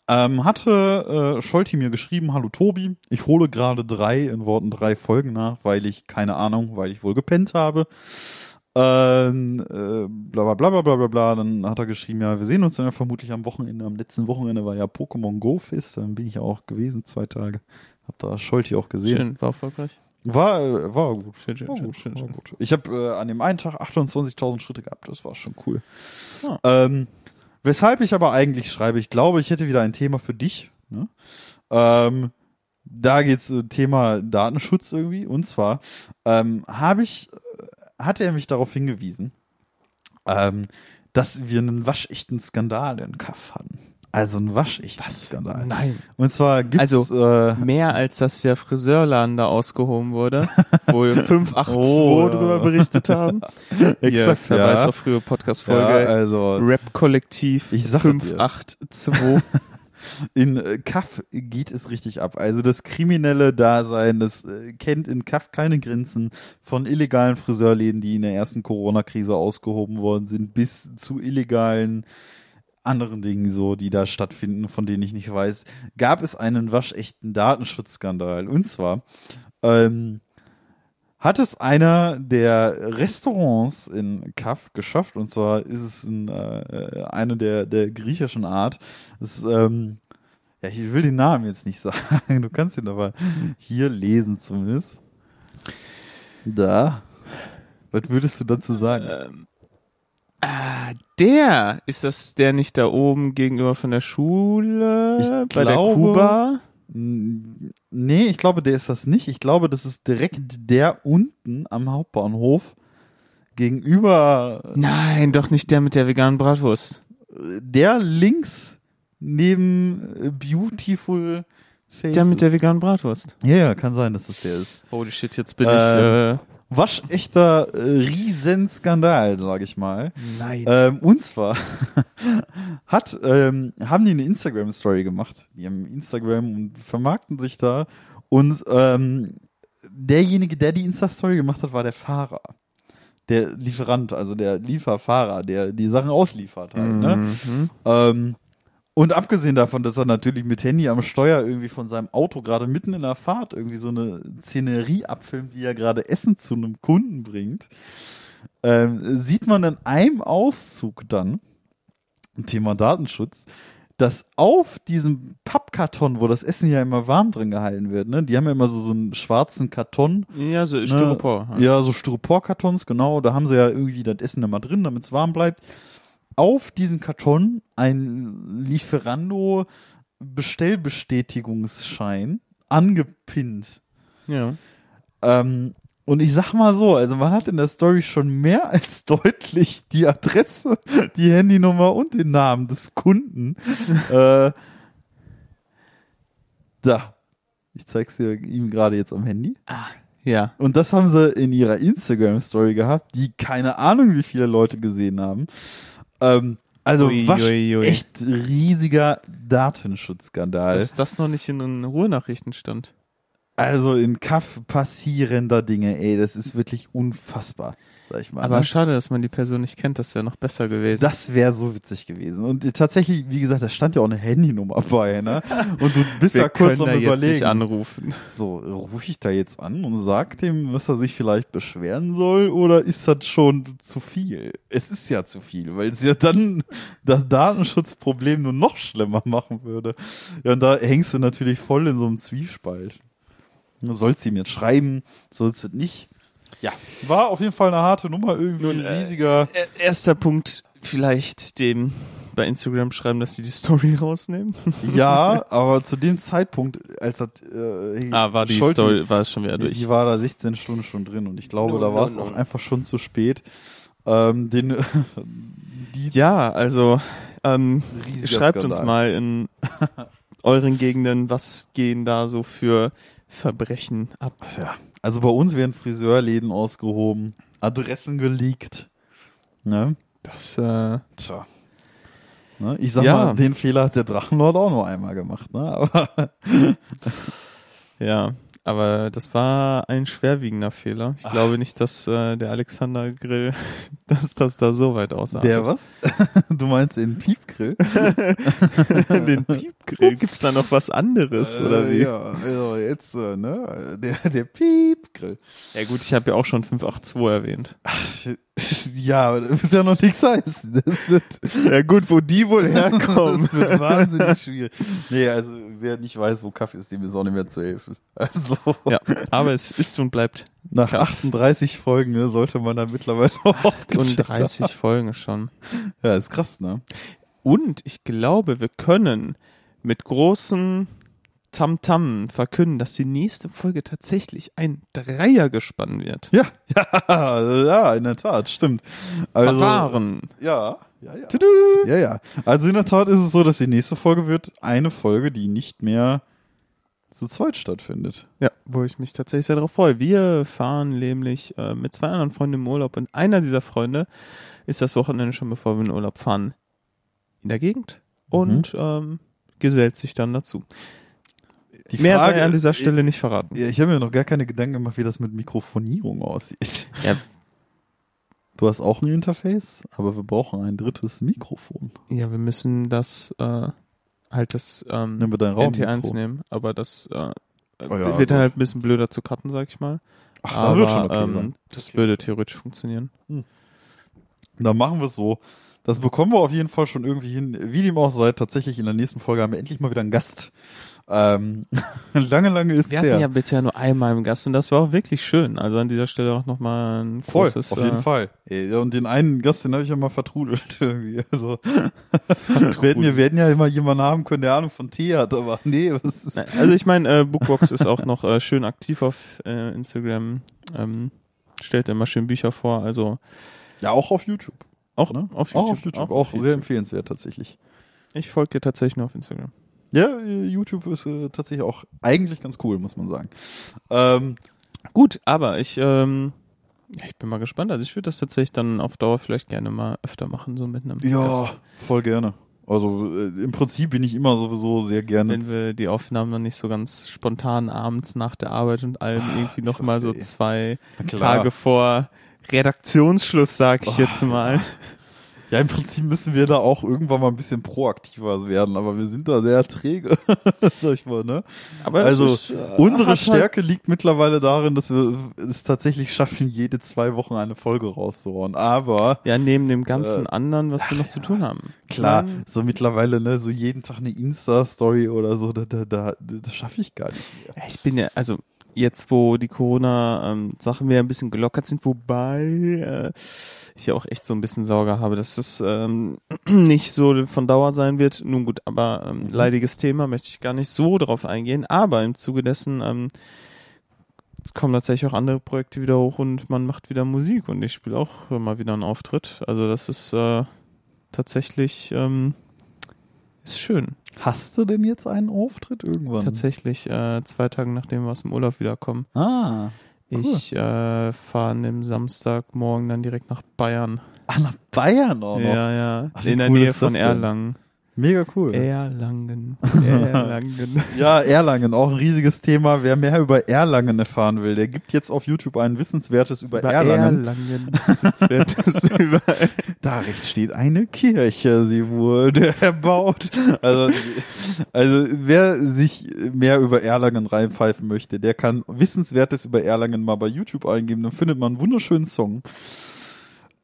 ähm, hatte äh, Scholti mir geschrieben, hallo Tobi, ich hole gerade drei, in Worten drei Folgen nach, weil ich, keine Ahnung, weil ich wohl gepennt habe. Ähm, äh, bla bla bla bla bla bla bla. Dann hat er geschrieben, ja, wir sehen uns dann ja vermutlich am Wochenende. Am letzten Wochenende war ja Pokémon Go Fest, dann bin ich ja auch gewesen, zwei Tage. Hab da Scholti auch gesehen. Schön, war erfolgreich. War, äh, war gut. Schön, schön, War schön, gut, schön, war schön. gut. Ich habe äh, an dem einen Tag 28.000 Schritte gehabt, das war schon cool. Ah. Ähm, weshalb ich aber eigentlich schreibe, ich glaube, ich hätte wieder ein Thema für dich. Ne? Ähm, da geht's äh, Thema Datenschutz irgendwie. Und zwar ähm, habe ich, äh, hatte er mich darauf hingewiesen, ähm, dass wir einen waschechten Skandal in Kaff hatten. Also einen waschechten Skandal. Nein. Und zwar gibt's Also, äh, Mehr als dass der Friseurladen da ausgehoben wurde, wo wir 582 Oh, ja. drüber berichtet haben. Exakt, Hier, Verweis ja. auf frühe ja, Podcast-Folge. also Rap-Kollektiv Ich sage dir. 582. In äh, Kaff geht es richtig ab. Also das kriminelle Dasein, das äh, kennt in Kaff keine Grenzen von illegalen Friseurläden, die in der ersten Corona-Krise ausgehoben worden sind, bis zu illegalen anderen Dingen so, die da stattfinden, von denen ich nicht weiß, gab es einen waschechten Datenschutzskandal. Und zwar ähm, hat es einer der Restaurants in Kaf geschafft. Und zwar ist es ein, äh, eine der, der griechischen Art. Es ähm, ja, ich will den Namen jetzt nicht sagen. Du kannst ihn aber hier lesen zumindest. Da. Was würdest du dazu sagen? Ähm, ah, der, ist das der nicht da oben gegenüber von der Schule? Ich bei der glaube- Kuba? N- Nee, ich glaube, der ist das nicht. Ich glaube, das ist direkt der unten am Hauptbahnhof gegenüber Nein, doch nicht der mit der veganen Bratwurst. der links neben Beautiful Faces. Der mit der veganen Bratwurst. ja, ja, kann sein, dass das der ist. Holy shit, jetzt bin Äh, ich, äh, Waschechter äh, Riesenskandal, sage ich mal. nein. Ähm, und zwar hat, ähm, haben die eine Instagram-Story gemacht. Die haben Instagram und vermarkten sich da. Und ähm, derjenige, der die Insta-Story gemacht hat, war der Fahrer. Der Lieferant, also der Lieferfahrer, der die Sachen ausliefert halt. Ne? Mhm. Ähm, und abgesehen davon, dass er natürlich mit Handy am Steuer irgendwie von seinem Auto gerade mitten in der Fahrt irgendwie so eine Szenerie abfilmt, wie er gerade Essen zu einem Kunden bringt, ähm, sieht man in einem Auszug dann, Thema Datenschutz, dass auf diesem Pappkarton, wo das Essen ja immer warm drin gehalten wird, ne, die haben ja immer so, so einen schwarzen Karton, Ja, so Styropor. Ne? Ja, so Styroporkartons, genau. Da haben sie ja irgendwie das Essen immer drin, damit es warm bleibt. Auf diesem Karton ein Lieferando Bestellbestätigungsschein angepinnt. ja. Ähm, und ich sag mal so, also man hat in der Story schon mehr als deutlich die Adresse, die Handynummer und den Namen des Kunden. äh, da. Ich zeig's dir ihm gerade jetzt am Handy. Ja. Und das haben sie in ihrer Instagram-Story gehabt, die keine Ahnung, wie viele Leute gesehen haben. Ähm, also Ui, was ui, ui. echt riesiger Datenschutzskandal. Dass das noch nicht in den Ruhrnachrichten stand. Also in Kaff passieren da Dinge, ey, das ist wirklich unfassbar, sag ich mal. Aber ne? schade, dass man die Person nicht kennt, das wäre noch besser gewesen. das wäre so witzig gewesen. Und äh, tatsächlich, wie gesagt, da stand ja auch eine Handynummer bei, ne? Und du bist Wir ja kurz am jetzt überlegen. nicht anrufen. So, rufe ich da jetzt an und sag dem, was er sich vielleicht beschweren soll, oder ist das schon zu viel? Es ist ja zu viel, weil es ja dann das Datenschutzproblem nur noch schlimmer machen würde. Ja, und da hängst du natürlich voll in so einem Zwiespalt. Du sollst ihm jetzt schreiben, sollst du nicht. Ja, war auf jeden Fall eine harte Nummer, irgendwie Nun, ein äh, riesiger. Äh, Erster Punkt, vielleicht dem bei Instagram schreiben, dass sie die Story rausnehmen. ja, aber zu dem Zeitpunkt, als das, äh, Ah, war die Scholti- Story, war es schon wieder durch. die war da 16 Stunden schon drin und ich glaube, No, da war es no. auch einfach schon zu spät. Ähm, den, die Ja, also ähm, schreibt Skandal. uns mal in euren Gegenden, was gehen da so für Verbrechen ab. Ja. Also bei uns werden Friseurläden ausgehoben, Adressen geleakt. Ne? Das, äh, Tja. Ne? Ich sag Ja. mal, den Fehler hat der Drachenlord auch nur einmal gemacht. Ne? Aber ja, aber das war ein schwerwiegender Fehler. Ich glaube nicht, dass äh, der Alexander Grill, dass das da so weit aussah. der was? du meinst den Piepgrill? den Piepgrill. Gibt's da noch was anderes oder wie? Äh, Ja, also jetzt, äh, ne? Der, der Piepgrill. Ja gut, ich habe ja auch schon 582 erwähnt. Ja, aber das muss ja noch nichts heißen. Das wird, Ja gut, wo die wohl herkommen. das wird wahnsinnig schwierig. Nee, also wer nicht weiß, wo Kaffee ist, dem ist auch nicht mehr zu helfen. Also ja, aber es ist und bleibt nach 38 Folgen ne, sollte man da mittlerweile auch und gecheckt 30 Folgen schon. haben. Ja, ist krass, ne? Und ich glaube, wir können mit großen Tamtam verkünden, dass die nächste Folge tatsächlich ein Dreier gespannt wird. Ja, ja, ja, in der Tat, stimmt. Also, Verfahren. Ja, ja, ja. Tudu. Ja, ja. Also in der Tat ist es so, dass die nächste Folge wird eine Folge, die nicht mehr zu zweit stattfindet. Ja, wo ich mich tatsächlich sehr darauf freue. Wir fahren nämlich äh, mit zwei anderen Freunden im Urlaub und einer dieser Freunde ist das Wochenende schon, bevor wir in den Urlaub fahren, in der Gegend und ähm, gesellt sich dann dazu. Die Mehr Frage sei an dieser Stelle nicht verraten. Ja, ich habe mir noch gar keine Gedanken gemacht, wie das mit Mikrofonierung aussieht. Ja. Du hast auch ein Interface, aber wir brauchen ein drittes Mikrofon. Ja, wir müssen das äh, halt das ähm, Nehmen wir dein Raum. NT1 nehmen, aber das äh, Oh ja, wird also- dann halt ein bisschen blöder zu cutten, sag ich mal. Ach, Aber, da wird schon okay ähm, das würde theoretisch funktionieren. Dann machen wir es so. Das bekommen wir auf jeden Fall schon irgendwie hin. Wie dem auch sei, tatsächlich in der nächsten Folge haben wir endlich mal wieder einen Gast. Ähm, lange, lange ist Wir es her. hatten ja bisher nur einmal im Gast und das war auch wirklich schön. Also an dieser Stelle auch nochmal ein Voll, großes, auf jeden äh, Fall. Und den einen Gast, den habe ich ja mal vertrudelt irgendwie. Also wir hätten, ja, wir hätten ja immer jemanden haben können, der Ahnung von Tee hat, aber nee, was ist. Also ich meine, äh, Bookbox ist auch noch äh, schön aktiv auf äh, Instagram. Ähm, stellt immer schön Bücher vor. Also Ja, auch auf YouTube. auch Ne? auf YouTube. Auch auf YouTube. Auch, sehr empfehlenswert tatsächlich. Ich folge dir tatsächlich nur auf Instagram. Ja, YouTube ist äh, tatsächlich auch eigentlich ganz cool, muss man sagen. Ähm, Gut, aber ich, ähm, ich bin mal gespannt. Also ich würde das tatsächlich dann auf Dauer vielleicht gerne mal öfter machen, so mit einem ja, Gast. voll gerne. Also äh, im Prinzip bin ich immer sowieso sehr gerne. Wenn wir die Aufnahmen noch nicht so ganz spontan abends nach der Arbeit und allem irgendwie ist noch das mal so ey. zwei. Tage vor Redaktionsschluss, sag ich Oh, jetzt mal. Ja, im Prinzip müssen wir da auch irgendwann mal ein bisschen proaktiver werden, aber wir sind da sehr träge, sag ich mal, ne? Aber Also, ist, äh, Unsere halt- Stärke liegt mittlerweile darin, dass wir es tatsächlich schaffen, jede zwei Wochen eine Folge rauszuhauen. Aber Ja, neben dem ganzen Äh, anderen, was wir noch zu tun haben. klar, Nein, so mittlerweile, ne, so jeden Tag eine Insta-Story oder so, da, da, da, das schaffe ich gar nicht mehr. Ich bin ja, also jetzt, wo die Corona-Sachen wieder ein bisschen gelockert sind, wobei äh, ich ja auch echt so ein bisschen Sorge habe, dass es ähm, nicht so von Dauer sein wird. Nun gut, aber ähm, Mhm. leidiges Thema möchte ich gar nicht so drauf eingehen. Aber im Zuge dessen ähm, kommen tatsächlich auch andere Projekte wieder hoch und man macht wieder Musik und ich spiele auch mal wieder einen Auftritt. Also das ist äh, tatsächlich ähm, ist schön. Hast du denn jetzt einen Auftritt irgendwann? Tatsächlich äh, zwei Tage nachdem wir aus dem Urlaub wiederkommen. Ah, Cool. Ich äh, fahre dem Samstagmorgen dann direkt nach Bayern. ah, nach Bayern auch noch. Ja, ja. Ach, In der cool Nähe von denn? Mega cool. Erlangen. Erlangen. Ja, Erlangen, auch ein riesiges Thema. Wer mehr über Erlangen erfahren will, der gibt jetzt auf YouTube ein Wissenswertes über, Erlangen. Erlangen. Wissenswertes über Da rechts steht eine Kirche, sie wurde erbaut. Also, also wer sich mehr über Erlangen reinpfeifen möchte, der kann Wissenswertes über Erlangen mal bei YouTube eingeben, dann findet man einen wunderschönen Song.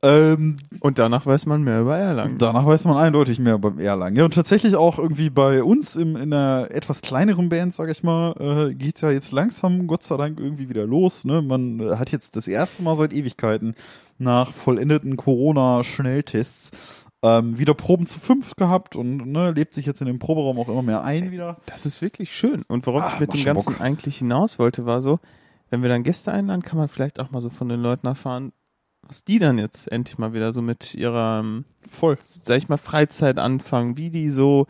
Ähm, Und danach weiß man mehr über Erlangen. Danach weiß man eindeutig mehr beim Erlangen. Ja, und tatsächlich auch irgendwie bei uns im, in einer etwas kleineren Band, sag ich mal, äh, geht's ja jetzt langsam, Gott sei Dank, irgendwie wieder los. Ne? Man äh, hat jetzt das erste Mal seit Ewigkeiten nach vollendeten Corona-Schnelltests ähm, wieder Proben zu fünf gehabt und ne, lebt sich jetzt in dem Proberaum auch immer mehr ein wieder. Das ist wirklich schön. Und worauf Ah, ich mit dem Ganzen Bock. eigentlich hinaus wollte, war so, wenn wir dann Gäste einladen, kann man vielleicht auch mal so von den Leuten erfahren, was die dann jetzt endlich mal wieder so mit ihrer, ähm, Voll. sag ich mal, Freizeit anfangen, wie die so,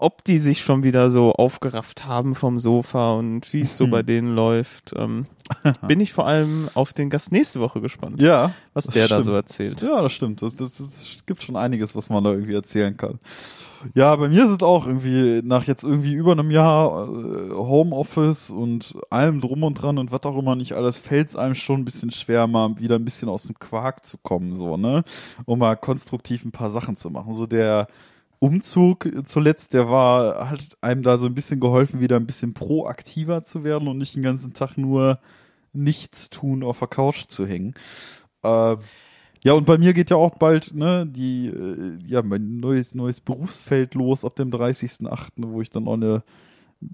ob die sich schon wieder so aufgerafft haben vom Sofa und wie es so Mhm. bei denen läuft. Ähm, bin ich vor allem auf den Gast nächste Woche gespannt, Ja, was der da stimmt. so erzählt. Ja, das stimmt. Das gibt schon einiges, was man da irgendwie erzählen kann. Ja, bei mir ist es auch irgendwie nach jetzt irgendwie über einem Jahr äh, Homeoffice und allem drum und dran und was auch immer nicht alles, fällt es einem schon ein bisschen schwer, mal wieder ein bisschen aus dem Quark zu kommen, so, ne? Um mal konstruktiv ein paar Sachen zu machen. So der Umzug zuletzt, der war, hat einem da so ein bisschen geholfen, wieder ein bisschen proaktiver zu werden und nicht den ganzen Tag nur nichts tun auf der Couch zu hängen. Äh, ja, und bei mir geht ja auch bald, ne, die, äh, ja, mein neues, neues Berufsfeld los ab dem 30.08., wo ich dann auch eine,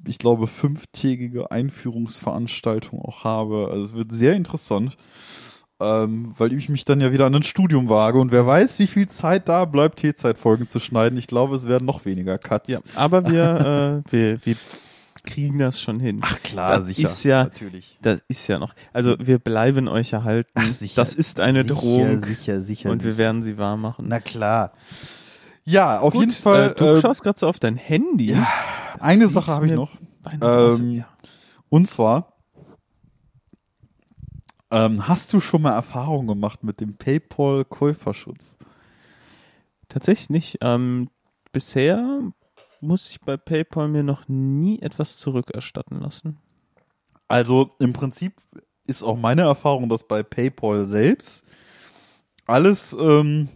ich glaube, fünftägige Einführungsveranstaltung auch habe. Also es wird sehr interessant, ähm, weil ich mich dann ja wieder an ein Studium wage und wer weiß, wie viel Zeit da bleibt, T-Zeitfolgen zu schneiden. Ich glaube, es werden noch weniger Cuts. Ja, aber wir, äh, wir, wir kriegen das schon hin. Ach klar, Das sicher. ist ja- natürlich. Das ist ja noch. Also wir bleiben euch erhalten. Ach, sicher. das ist eine sicher, Drohung Sicher, sicher. und wir werden sie wahr machen. Na klar. Ja, auf Gut, jeden Fall. Äh, du äh, schaust gerade so auf dein Handy. ja, Das eine Sache habe ich noch. Ähm, ja. Und zwar, ähm, hast du schon mal Erfahrung gemacht mit dem PayPal-Käuferschutz? Tatsächlich nicht. Ähm, bisher muss ich bei PayPal mir noch nie etwas zurückerstatten lassen. Also im Prinzip ist auch meine Erfahrung, dass bei PayPal selbst alles ähm,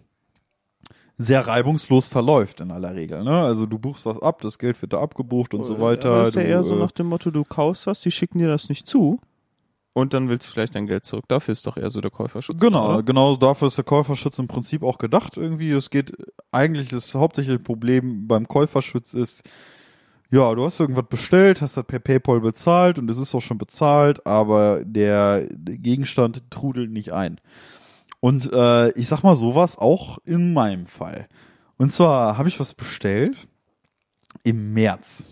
sehr reibungslos verläuft in aller Regel. Ne? Also du buchst was ab, das Geld wird da abgebucht und so weiter. Aber ist ja du, eher so äh, nach dem Motto, du kaufst was, die schicken dir das nicht zu und dann willst du vielleicht dein Geld zurück. Dafür ist doch eher so der Käuferschutz. Genau, oder? genau dafür ist der Käuferschutz im Prinzip auch gedacht irgendwie. Es geht eigentlich das hauptsächliche Problem beim Käuferschutz ist, ja, du hast irgendwas bestellt, hast das per PayPal bezahlt und es ist auch schon bezahlt, aber der Gegenstand trudelt nicht ein. Und äh, ich sag mal sowas auch in meinem Fall. Und zwar habe ich was bestellt im März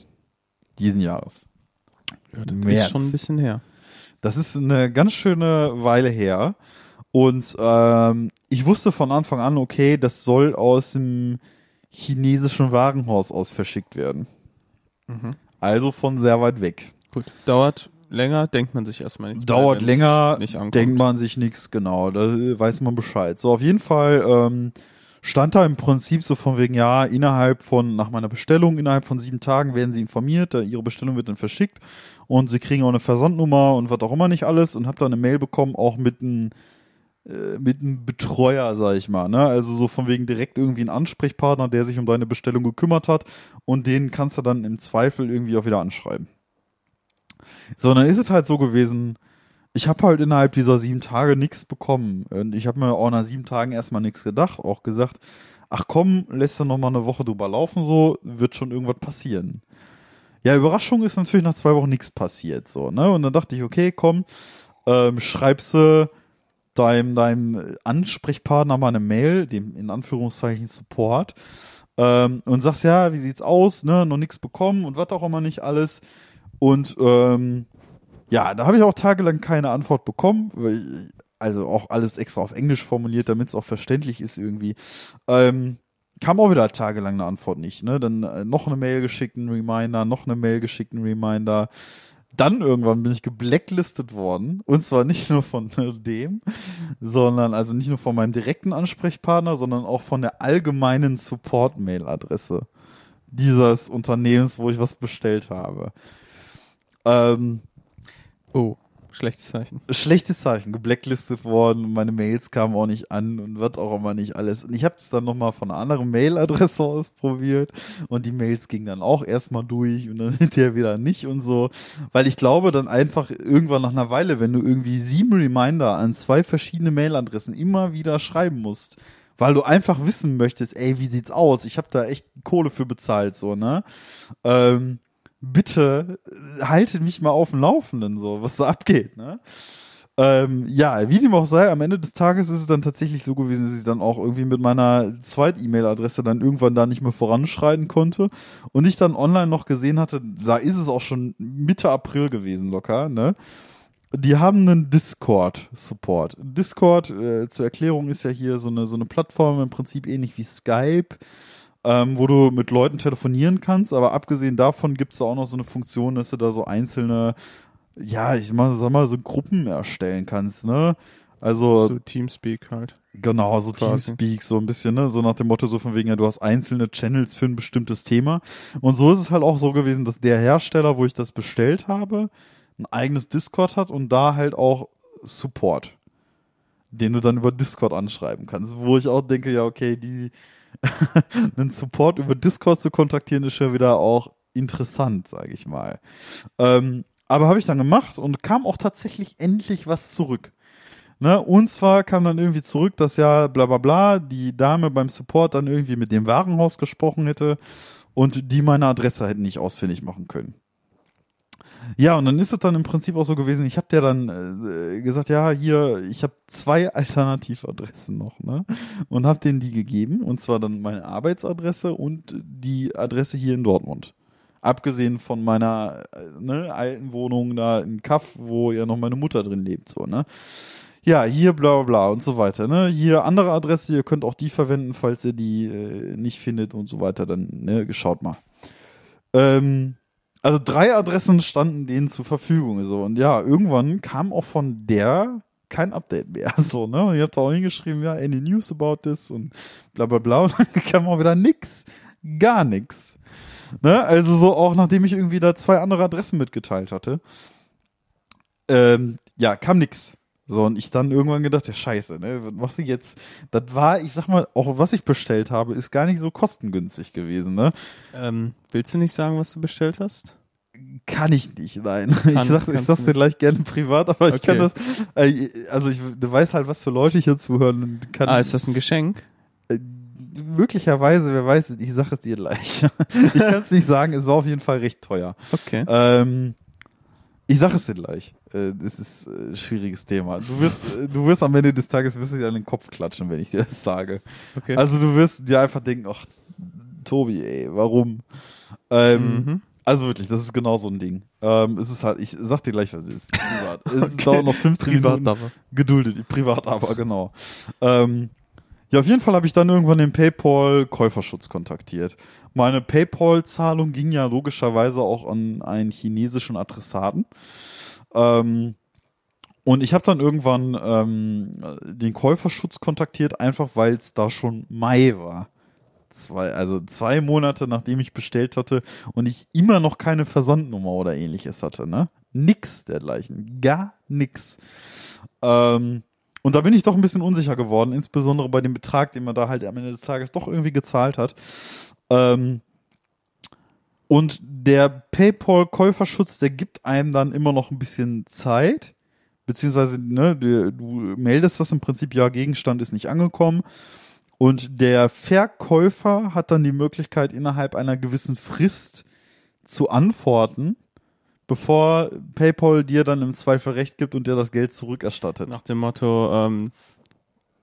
diesen Jahres. Ja, das März. ist schon ein bisschen her. Das ist eine ganz schöne Weile her. Und ähm, ich wusste von Anfang an, okay, das soll aus dem chinesischen Warenhaus aus verschickt werden. Mhm. Also von sehr weit weg. Gut. Dauert länger, denkt man sich erstmal nichts. Dauert wenn's länger, denkt man sich nichts, genau, da weiß man Bescheid. So, auf jeden Fall ähm, stand da im Prinzip so von wegen, ja, innerhalb von, nach meiner Bestellung, innerhalb von sieben Tagen werden sie informiert, da ihre Bestellung wird dann verschickt und sie kriegen auch eine Versandnummer und was auch immer nicht alles und hab da eine Mail bekommen, auch mit einem äh, mit einem Betreuer, sag ich mal, ne? Also so von wegen direkt irgendwie ein Ansprechpartner, der sich um deine Bestellung gekümmert hat und den kannst du dann im Zweifel irgendwie auch wieder anschreiben. So, dann ist es halt so gewesen, ich habe halt innerhalb dieser sieben Tage nichts bekommen. Und ich habe mir auch nach sieben Tagen erstmal nichts gedacht, auch gesagt, ach komm, lässt du noch mal eine Woche drüber laufen, so, wird schon irgendwas passieren. Ja, Überraschung ist natürlich nach zwei Wochen nichts passiert, so, ne? Und dann dachte ich, okay, komm, ähm, schreibst du deinem, deinem Ansprechpartner mal eine Mail, dem in Anführungszeichen Support, ähm, und sagst, ja, wie sieht's aus, ne, noch nichts bekommen und was auch immer nicht alles. Und ähm, ja, da habe ich auch tagelang keine Antwort bekommen, also auch alles extra auf Englisch formuliert, damit es auch verständlich ist irgendwie. Ähm, kam auch wieder tagelang eine Antwort nicht, ne? Dann äh, noch eine Mail geschickt, ein Reminder, noch eine Mail geschickt, ein Reminder. Dann irgendwann bin ich geblacklistet worden. Und zwar nicht nur von dem, sondern also nicht nur von meinem direkten Ansprechpartner, sondern auch von der allgemeinen Support-Mail-Adresse dieses Unternehmens, wo ich was bestellt habe. Ähm, Oh, schlechtes Zeichen. schlechtes Zeichen, geblacklistet worden, meine Mails kamen auch nicht an und was auch immer nicht alles. Und ich habe es dann nochmal von einer anderen Mailadresse aus probiert und die Mails gingen dann auch erstmal durch und dann hinterher wieder nicht und so. Weil ich glaube dann einfach irgendwann nach einer Weile, wenn du irgendwie sieben Reminder an zwei verschiedene Mailadressen immer wieder schreiben musst, weil du einfach wissen möchtest, ey, wie sieht's aus? Ich habe da echt Kohle für bezahlt, so, ne? Ähm, bitte äh, haltet mich mal auf dem Laufenden, so, was da abgeht, ne? Ähm, ja, wie dem auch sei, am Ende des Tages ist es dann tatsächlich so gewesen, dass ich dann auch irgendwie mit meiner Zweit-E-Mail-Adresse dann irgendwann da nicht mehr voranschreiten konnte und ich dann online noch gesehen hatte, da ist es auch schon Mitte April gewesen locker, ne? Die haben einen Discord-Support. Discord, äh, zur Erklärung, ist ja hier so eine, so eine Plattform im Prinzip ähnlich wie Skype, ähm, wo du mit Leuten telefonieren kannst, aber abgesehen davon gibt es da auch noch so eine Funktion, dass du da so einzelne, ja, ich mal, sag mal, so Gruppen erstellen kannst, ne? Also, So Teamspeak halt. Genau, so Quasi. Teamspeak, so ein bisschen, ne? So nach dem Motto, so von wegen, ja, du hast einzelne Channels für ein bestimmtes Thema. Und so ist es halt auch so gewesen, dass der Hersteller, wo ich das bestellt habe, ein eigenes Discord hat und da halt auch Support, den du dann über Discord anschreiben kannst. Wo ich auch denke, ja, okay, die, einen Support über Discord zu kontaktieren, ist schon wieder auch interessant, sage ich mal. Ähm, aber habe ich dann gemacht und kam auch tatsächlich endlich was zurück. Ne? Und zwar kam dann irgendwie zurück, dass ja bla bla bla die Dame beim Support dann irgendwie mit dem Warenhaus gesprochen hätte und die meine Adresse hätten nicht ausfindig machen können. Ja, und dann ist es dann im Prinzip auch so gewesen, ich habe der dann äh, gesagt, ja, hier, ich habe zwei Alternativadressen noch, ne? Und habe denen die gegeben, und zwar dann meine Arbeitsadresse und die Adresse hier in Dortmund. Abgesehen von meiner äh, ne, alten Wohnung da in Kaff, wo ja noch meine Mutter drin lebt, so, ne? Ja, hier bla bla bla und so weiter, ne? Hier andere Adresse, ihr könnt auch die verwenden, falls ihr die äh, nicht findet und so weiter, dann, ne, schaut mal. Ähm, also drei Adressen standen denen zur Verfügung, so. Und ja, irgendwann kam auch von der kein Update mehr, so, ne? Und ich hab da auch hingeschrieben, ja, any news about this und bla bla bla und dann kam auch wieder nix. Gar nix. Ne? Also so auch nachdem ich irgendwie da zwei andere Adressen mitgeteilt hatte. Ähm, ja, kam nix. So, und ich dann irgendwann gedacht, ja scheiße, ne, was machst du jetzt? Das war, ich sag mal, auch was ich bestellt habe, ist gar nicht so kostengünstig gewesen, ne? Ähm, willst du nicht sagen, was du bestellt hast? Kann ich nicht, nein. ich sag, ich sag's dir gleich gerne privat, aber ich Okay. kann das, äh, also ich, du weißt halt, was für Leute hier zuhören. Kann, Ah, ist das ein Geschenk? äh, möglicherweise, wer weiß, ich sag es dir gleich. ich kann es nicht sagen, es war auf jeden Fall recht teuer. Okay. Ähm, ich sag es dir gleich. Äh, Das ist äh, ein schwieriges Thema. Du wirst, äh, du wirst am Ende des Tages wirst du dir an den Kopf klatschen, wenn ich dir das sage. okay. Also du wirst dir einfach denken, ach, Tobi, ey, warum? Ähm, mhm. Also wirklich, das ist genau so ein Ding. Ähm, es ist halt, ich sag dir gleich, was es ist. Privat. Es Okay. dauert noch 15 Privat Minuten. Geduldet, privat aber, genau. Ähm, ja, auf jeden Fall habe ich dann irgendwann den PayPal-Käuferschutz kontaktiert. Meine PayPal-Zahlung ging ja logischerweise auch an einen chinesischen Adressaten. Ähm, und ich habe dann irgendwann ähm, den Käuferschutz kontaktiert, einfach weil es da schon Mai war. Zwei, also zwei Monate nachdem ich bestellt hatte und ich immer noch keine Versandnummer oder ähnliches hatte, ne? Nix dergleichen. Gar nix. Ähm, und da bin ich doch ein bisschen unsicher geworden, insbesondere bei dem Betrag, den man da halt am Ende des Tages doch irgendwie gezahlt hat. Ähm, und der PayPal-Käuferschutz, der gibt einem dann immer noch ein bisschen Zeit, beziehungsweise ne, du, du meldest das im Prinzip, ja, Gegenstand ist nicht angekommen. Und der Verkäufer hat dann die Möglichkeit, innerhalb einer gewissen Frist zu antworten, bevor PayPal dir dann im Zweifel recht gibt und dir das Geld zurückerstattet. Nach dem Motto, ähm,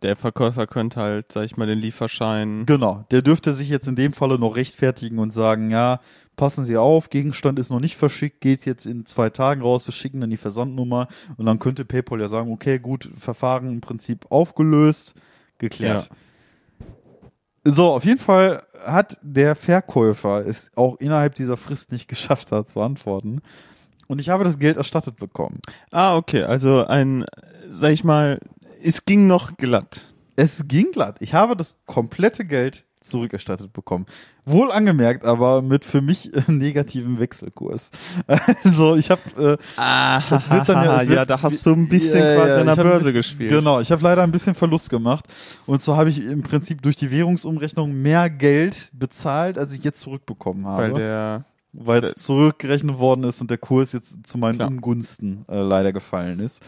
der Verkäufer könnte halt, sag ich mal, den Lieferschein. Genau, der dürfte sich jetzt in dem Falle noch rechtfertigen und sagen, ja, passen Sie auf, Gegenstand ist noch nicht verschickt, geht jetzt in zwei Tagen raus, wir schicken dann die Versandnummer und dann könnte PayPal ja sagen, okay, gut, Verfahren im Prinzip aufgelöst, geklärt. So, auf jeden Fall hat der Verkäufer es auch innerhalb dieser Frist nicht geschafft hat zu antworten. Und ich habe das Geld erstattet bekommen. Ah, okay, also ein, sag ich mal, es ging noch glatt. Es ging glatt. Ich habe das komplette Geld zurückerstattet bekommen. Wohl angemerkt, aber mit für mich äh, negativem Wechselkurs. Also ich habe äh, Ah, Das wird dann ja- wird- ja, da hast du ein bisschen Ja, quasi ja, an der Börse bisschen- gespielt. Genau, ich habe leider ein bisschen Verlust gemacht. Und zwar habe ich im Prinzip durch die Währungsumrechnung mehr Geld bezahlt, als ich jetzt zurückbekommen habe. Weil der, weil es zurückgerechnet worden ist und der Kurs jetzt zu meinen Klar. Ungunsten äh, leider gefallen ist.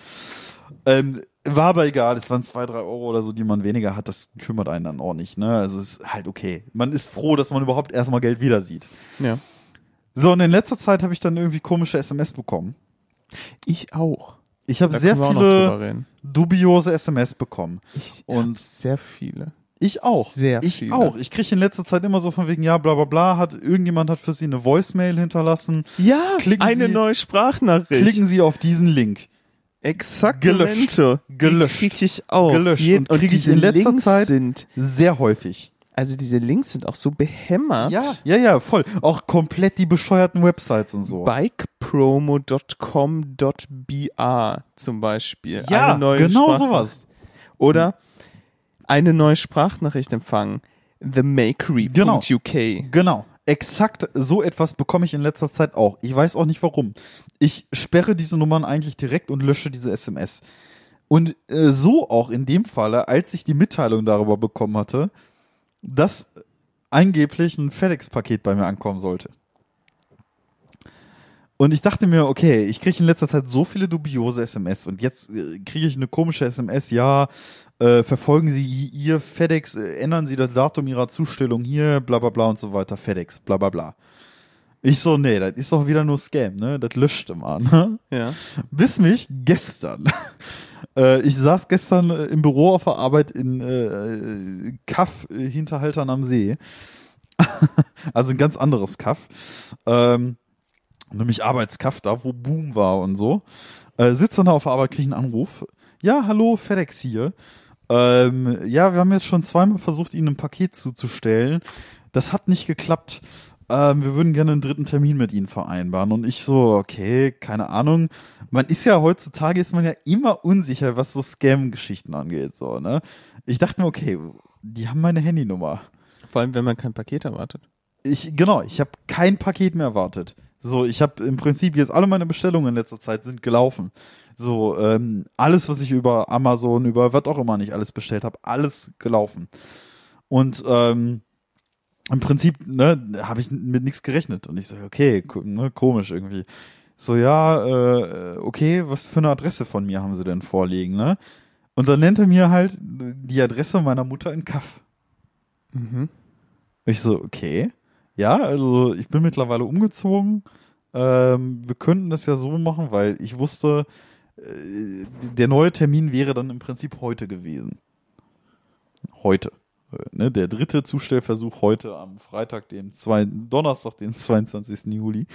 Ähm, war aber egal, es waren zwei, drei Euro oder so, die man weniger hat, das kümmert einen dann auch nicht. Ne? Also es ist halt okay. Man ist froh, dass man überhaupt erstmal Geld wieder sieht. ja. So, und in letzter Zeit habe ich dann irgendwie komische SMS bekommen. Ich auch. Ich habe sehr viele dubiose SMS bekommen. Ich Und- und sehr viele. Ich auch. Sehr ich viele. auch. Ich kriege in letzter Zeit immer so von wegen, ja, bla bla bla, hat irgendjemand hat für Sie eine Voicemail hinterlassen. Ja, Klicken eine Sie- neue Sprachnachricht. Klicken Sie auf diesen Link. Exakt. Gelöscht. Gelöscht. Krieg ich auch. Gelöscht. Je- Und krieg ich diese in letzter Links Zeit- sind, Sehr häufig. also diese Links sind auch so behämmert. Ja, ja, ja, voll. Auch komplett die bescheuerten Websites und so. bikepromo.com.br zum Beispiel. Ja, eine neue genau sowas. Oder eine neue Sprachnachricht empfangen. TheMakery.uk. Genau. Genau. Exakt so etwas bekomme ich in letzter Zeit auch. Ich weiß auch nicht warum. Ich sperre diese Nummern eigentlich direkt und lösche diese SMS. Und äh, so auch in dem Falle, als ich die Mitteilung darüber bekommen hatte, dass angeblich ein FedEx-Paket bei mir ankommen sollte. Und ich dachte mir, okay, ich kriege in letzter Zeit so viele dubiose SMS und jetzt äh, kriege ich eine komische SMS, ja, äh, verfolgen Sie Ihr FedEx, äh, ändern Sie das Datum Ihrer Zustellung hier, bla bla bla und so weiter, FedEx, bla bla bla. Ich so, nee, das ist doch wieder nur Scam, ne? Das löscht immer, ne? Ja. Bis mich gestern. äh, ich saß gestern äh, im Büro auf der Arbeit in äh, Kaff äh, Hinterhaltern am See. also ein ganz anderes Kaff. Ähm, nämlich Arbeitskaff, da wo Boom war und so. Äh, sitze dann da auf der Arbeit, kriege einen Anruf. Ja, hallo, FedEx hier. Ähm, ja, wir haben jetzt schon zweimal versucht, Ihnen ein Paket zuzustellen. Das hat nicht geklappt. Ähm, wir würden gerne einen dritten Termin mit Ihnen vereinbaren. Und ich so, okay, keine Ahnung. Man ist ja heutzutage, ist man ja immer unsicher, was so Scam-Geschichten angeht, so, ne? Ich dachte mir, okay, die haben meine Handynummer. Vor allem, wenn man kein Paket erwartet. Ich, genau, ich habe kein Paket mehr erwartet. So, ich habe im Prinzip jetzt alle meine Bestellungen in letzter Zeit sind gelaufen. So, ähm, alles, was ich über Amazon, über was auch immer nicht alles bestellt habe, alles gelaufen. Und ähm, im Prinzip, ne, habe ich mit nichts gerechnet. Und ich so, okay, ne, komisch irgendwie. So, ja, äh, okay, was für eine Adresse von mir haben sie denn vorliegen, ne? Und dann nennt er mir halt die Adresse meiner Mutter in Kaff. Mhm. Ich so, okay. Ja, also ich bin mittlerweile umgezogen. Ähm, wir könnten das ja so machen, weil ich wusste, äh, der neue Termin wäre dann im Prinzip heute gewesen. Heute. Äh, Ne, der dritte Zustellversuch heute am Freitag, den zwei, Donnerstag, den 22. Juli.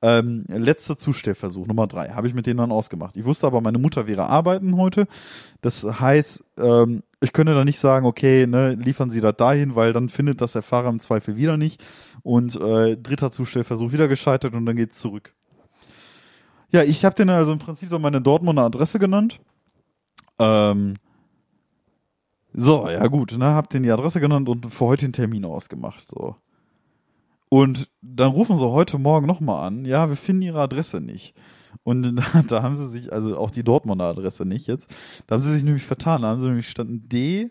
Ähm, letzter Zustellversuch, Nummer drei, habe ich mit denen dann ausgemacht. Ich wusste aber, meine Mutter wäre arbeiten heute. Das heißt, ähm, ich könnte da nicht sagen, okay, ne, liefern Sie das dahin, weil dann findet das der Fahrer im Zweifel wieder nicht. Und äh, dritter Zustellversuch wieder gescheitert und dann geht's zurück. Ja, ich habe denen also im Prinzip so meine Dortmunder Adresse genannt. Ähm, so, ja gut, ne, hab denen die Adresse genannt und für heute den Termin ausgemacht, so. Und dann rufen sie heute Morgen nochmal an, ja, wir finden ihre Adresse nicht. Und da, da haben sie sich, also auch die Dortmunder Adresse nicht jetzt, da haben sie sich nämlich vertan, da haben sie nämlich standen D,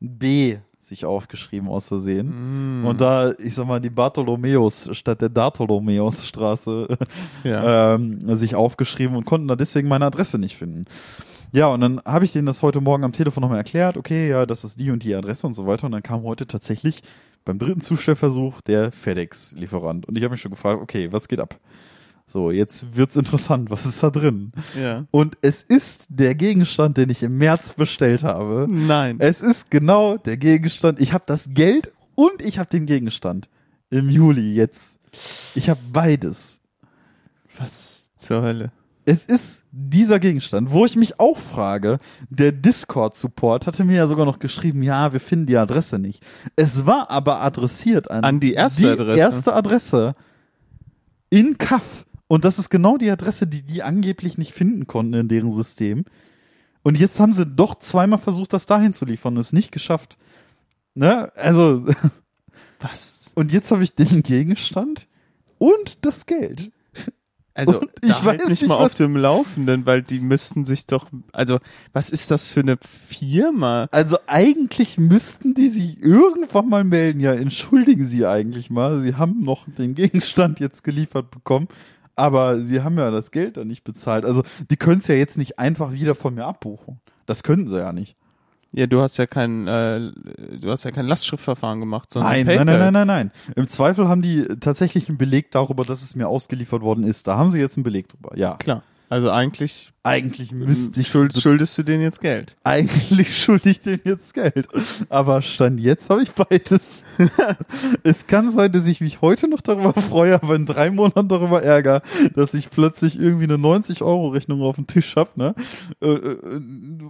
B sich aufgeschrieben aus Versehen. Mm. Und da, ich sag mal, die Bartholomäus statt der Bartholomäusstraße ja. ähm, sich aufgeschrieben und konnten da deswegen meine Adresse nicht finden. Ja, und dann habe ich denen das heute Morgen am Telefon nochmal erklärt, okay, ja, das ist die und die Adresse und so weiter. Und dann kam heute tatsächlich beim dritten Zustellversuch der FedEx-Lieferant. Und ich habe mich schon gefragt, okay, was geht ab? So, jetzt wird's interessant, was ist da drin? ja. Und es ist der Gegenstand, den ich im März bestellt habe. Nein. Es ist genau der Gegenstand. Ich habe das Geld und ich habe den Gegenstand im Juli jetzt. Ich habe beides. Was zur Hölle? Es ist dieser Gegenstand, wo ich mich auch frage, der Discord-Support hatte mir ja sogar noch geschrieben, ja, wir finden die Adresse nicht. Es war aber adressiert an, An die erste die Adresse. erste Adresse in Kaff. Und das ist genau die Adresse, die die angeblich nicht finden konnten in deren System. Und jetzt haben sie doch zweimal versucht, das dahin zu liefern und es nicht geschafft. Ne? Also, Was? und jetzt habe ich den Gegenstand und das Geld. Also, Und ich ich halt weiß nicht nicht, mal auf dem Laufenden, weil die müssten sich doch, also, was ist das für eine Firma? Also eigentlich müssten die sich irgendwann mal melden. Ja, entschuldigen Sie eigentlich mal. Sie haben noch den Gegenstand jetzt geliefert bekommen, aber Sie haben ja das Geld dann nicht bezahlt. Also die können es ja jetzt nicht einfach wieder von mir abbuchen. Das könnten sie ja nicht. Ja, du hast ja kein, äh, du hast ja kein Lastschriftverfahren gemacht, sondern Nein, PayPal. nein, nein, nein, nein, nein. Im Zweifel haben die tatsächlich einen Beleg darüber, dass es mir ausgeliefert worden ist. Da haben sie jetzt einen Beleg drüber. Ja. Klar. Also eigentlich Eigentlich müsste ich schuld, schuldest du denen jetzt Geld. Eigentlich schulde ich denen jetzt Geld. Aber Stand jetzt habe ich beides. es kann sein, dass ich mich heute noch darüber freue, aber in drei Monaten darüber ärgere, dass ich plötzlich irgendwie eine 90-Euro-Rechnung auf dem Tisch habe, ne? Äh, äh,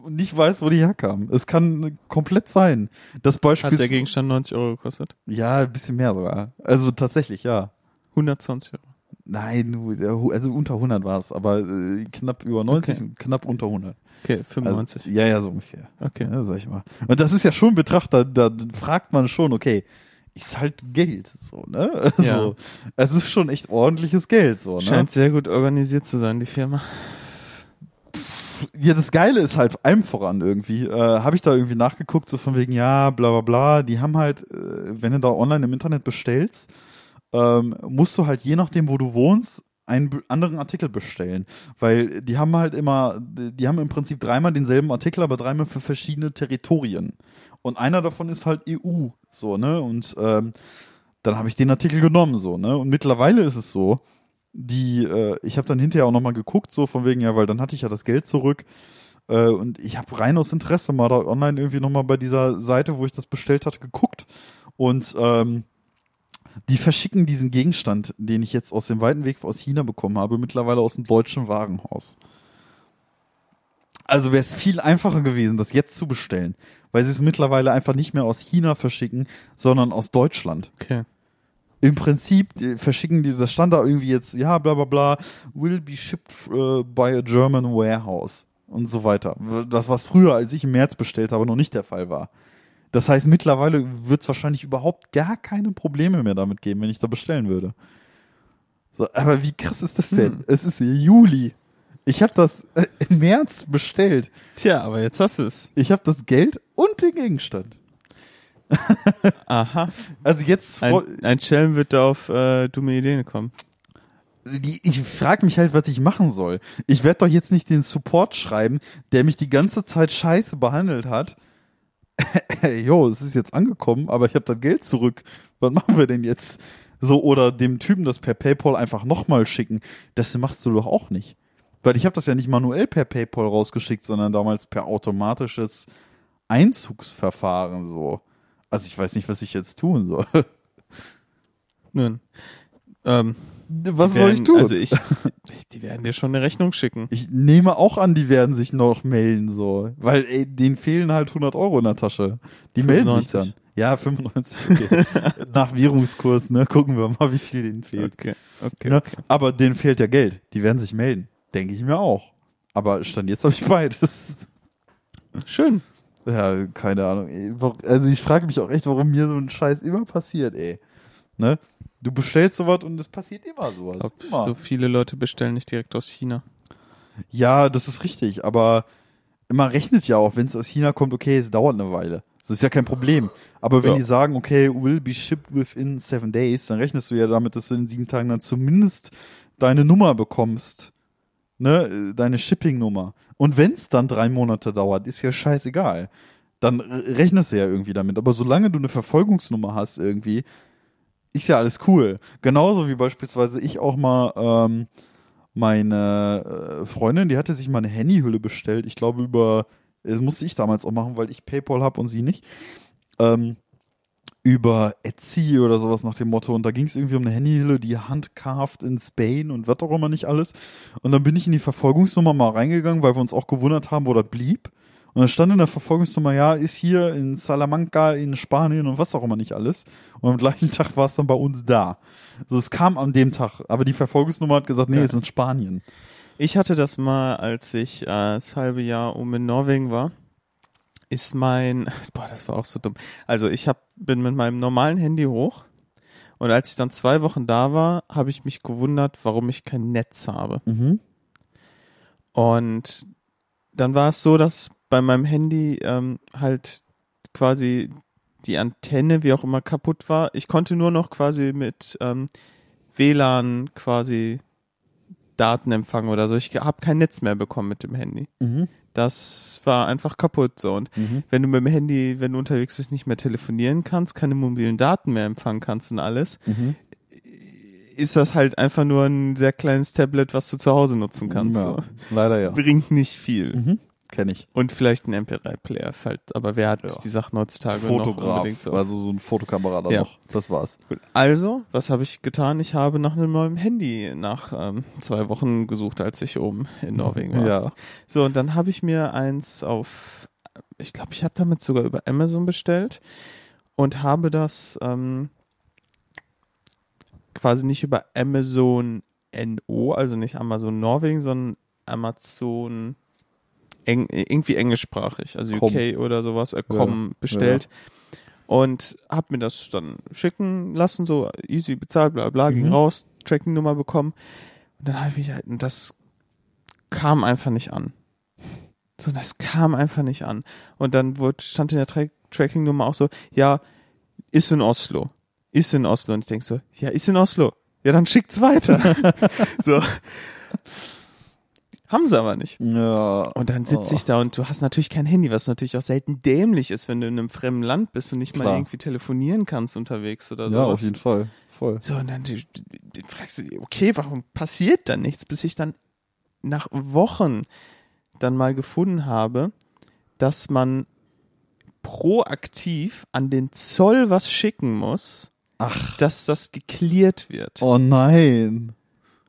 und nicht weiß, wo die herkam. Es kann komplett sein. Das Beispiel. Hat der Gegenstand 90 Euro gekostet? ja, ein bisschen mehr sogar. Also tatsächlich, ja. 120 Euro. Nein, ja, also unter 100 war es, aber äh, knapp über 90 Okay. knapp unter 100. Okay, Also, 95. ja, ja, so ungefähr. okay. Ja, sag ich mal. Und das ist ja schon ein Betrachter, da fragt man schon, okay, ist halt Geld, so, ne? Ja. So, es ist schon echt ordentliches Geld, so, ne? Scheint sehr gut organisiert zu sein, die Firma. Ja, das Geile ist halt allem voran irgendwie. Äh, Habe ich da irgendwie nachgeguckt, so von wegen, ja, bla bla bla. Die haben halt, äh, wenn du da online im Internet bestellst, ähm, musst du halt je nachdem, wo du wohnst, einen anderen Artikel bestellen. Weil die haben halt immer, die haben im Prinzip dreimal denselben Artikel, aber dreimal für verschiedene Territorien. Und einer davon ist halt EU, so, ne? Und ähm, dann habe ich den Artikel genommen, so, ne? Und mittlerweile ist es so, die, äh, ich habe dann hinterher auch nochmal geguckt, so von wegen, ja, weil dann hatte ich ja das Geld zurück. Äh, und ich habe rein aus Interesse mal da online irgendwie nochmal bei dieser Seite, wo ich das bestellt hatte, geguckt. Und ähm, die verschicken diesen Gegenstand, den ich jetzt aus dem weiten Weg aus China bekommen habe, mittlerweile aus dem deutschen Warenhaus. Also wäre es viel einfacher gewesen, das jetzt zu bestellen, weil sie es mittlerweile einfach nicht mehr aus China verschicken, sondern aus Deutschland Okay. im Prinzip verschicken die, das stand da irgendwie jetzt, ja, bla bla bla, will be shipped uh, by a German warehouse und so weiter. Das, was früher, als ich im März bestellt habe, noch nicht der Fall war. Das heißt, mittlerweile wird es wahrscheinlich überhaupt gar keine Probleme mehr damit geben, wenn ich da bestellen würde. So, aber wie krass ist das denn? Hm. Es ist Juli. Ich habe das äh, im März bestellt. Tja, aber jetzt hast du es. Ich habe das Geld und den Gegenstand. Aha. Also jetzt Ein, ein Schelm wird da auf äh, dumme Ideen kommen. ich frage mich halt, was ich machen soll. Ich werde doch jetzt nicht den Support schreiben, der mich die ganze Zeit scheiße behandelt hat. Jo, es ist jetzt angekommen, aber ich habe das Geld zurück. Was machen wir denn jetzt? So, oder dem Typen das per PayPal einfach nochmal schicken. Das machst du doch auch nicht. Weil ich habe das ja nicht manuell per PayPal rausgeschickt, sondern damals per automatisches Einzugsverfahren so. Also ich weiß nicht, was ich jetzt tun soll. Nun. Ähm, Was die soll werden- ich tun? Also ich, die werden dir schon eine Rechnung schicken. Ich nehme auch an, die werden sich noch melden, so. Weil, ey, denen fehlen halt 100 Euro in der Tasche. Die melden sich 95. dann. Ja, 95, okay. Nach Währungskurs, ne, gucken wir mal, wie viel denen fehlt. Okay, okay. Ne? okay. Aber denen fehlt ja Geld. Die werden sich melden. Denke ich mir auch. Aber stand jetzt habe ich beides. Schön. Ja, keine Ahnung. Ey. Also ich frage mich auch echt, warum mir so ein Scheiß immer passiert, ey. Ne? Du bestellst sowas und es passiert immer sowas. Glaub, immer. so viele Leute bestellen nicht direkt aus China. Ja, das ist richtig, aber man rechnet ja auch, wenn es aus China kommt, okay, es dauert eine Weile. Das ist ja kein Problem. Aber wenn Ja. die sagen, okay, will be shipped within seven days, dann rechnest du ja damit, dass du in sieben Tagen dann zumindest deine Nummer bekommst. Ne, deine Shipping-Nummer. Und wenn es dann drei Monate dauert, ist ja scheißegal. Dann re- rechnest du ja irgendwie damit. Aber solange du eine Verfolgungsnummer hast irgendwie, ist ja alles cool. Genauso wie beispielsweise ich auch mal ähm, meine äh, Freundin, die hatte sich mal eine Handyhülle bestellt. Ich glaube über, das musste ich damals auch machen, weil ich PayPal habe und sie nicht. Ähm, über Etsy oder sowas nach dem Motto. Und da ging es irgendwie um eine Handyhülle, die handcarved in Spain und was auch immer nicht alles. Und dann bin ich in die Verfolgungsnummer mal reingegangen, weil wir uns auch gewundert haben, wo das blieb. Und dann stand in der Verfolgungsnummer, ja, ist hier in Salamanca, in Spanien und was auch immer nicht alles. Und am gleichen Tag war es dann bei uns da. Also es kam an dem Tag, aber die Verfolgungsnummer hat gesagt, nee, Ja. es ist in Spanien. Ich hatte das mal, als ich äh, das halbe Jahr um in Norwegen war. Ist mein, boah, das war auch so dumm. Also ich hab, bin mit meinem normalen Handy hoch und als ich dann zwei Wochen da war, habe ich mich gewundert, warum ich kein Netz habe. Mhm. Und dann war es so, dass bei meinem Handy ähm, halt quasi die Antenne, wie auch immer, kaputt war. Ich konnte nur noch quasi mit ähm, WLAN quasi Daten empfangen oder so. Ich habe kein Netz mehr bekommen mit dem Handy. Mhm. Das war einfach kaputt so. Und Mhm. wenn du mit dem Handy, wenn du unterwegs bist, nicht mehr telefonieren kannst, keine mobilen Daten mehr empfangen kannst und alles, Mhm. ist das halt einfach nur ein sehr kleines Tablet, was du zu Hause nutzen kannst. Ja, So. leider ja. Bringt nicht viel. Kenne ich. Und vielleicht ein MP3-Player, halt, aber wer hat Ja. die Sachen heutzutage noch Fotograf, unbedingt so? also so ein Fotokamera da Ja. noch. Das war's. Gut. Also, was habe ich getan? Ich habe nach einem neuen Handy nach ähm, zwei Wochen gesucht, als ich oben in Norwegen war. Ja. So, und dann habe ich mir eins auf, ich glaube, ich habe damit sogar über Amazon bestellt und habe das ähm, quasi nicht über Amazon NO, also nicht Amazon Norwegen, sondern Amazon eng, irgendwie englischsprachig, also Com. UK oder sowas, äh, com bestellt. Und habe mir das dann schicken lassen, so easy bezahlt, bla bla, ging Mhm. raus, Tracking-Nummer bekommen. Und dann habe ich mich halt, und das kam einfach nicht an. So, das kam einfach nicht an. Und dann wurde, stand in der Tra Tracking-Nummer auch so, ja, ist in Oslo. Ist in Oslo. Und ich denk so, ja, ist in Oslo. Ja, dann schickt's weiter. so. Haben sie aber nicht. Ja. Und dann sitze Oh. ich da und du hast natürlich kein Handy, was natürlich auch selten dämlich ist, wenn du in einem fremden Land bist und nicht mal Klar. irgendwie telefonieren kannst unterwegs oder so. Ja, auf jeden Fall. Voll. So, und dann die fragst du, dich, okay, warum passiert dann nichts, bis ich dann nach Wochen dann mal gefunden habe, dass man proaktiv an den Zoll was schicken muss, Ach. dass das geklärt wird. Oh nein.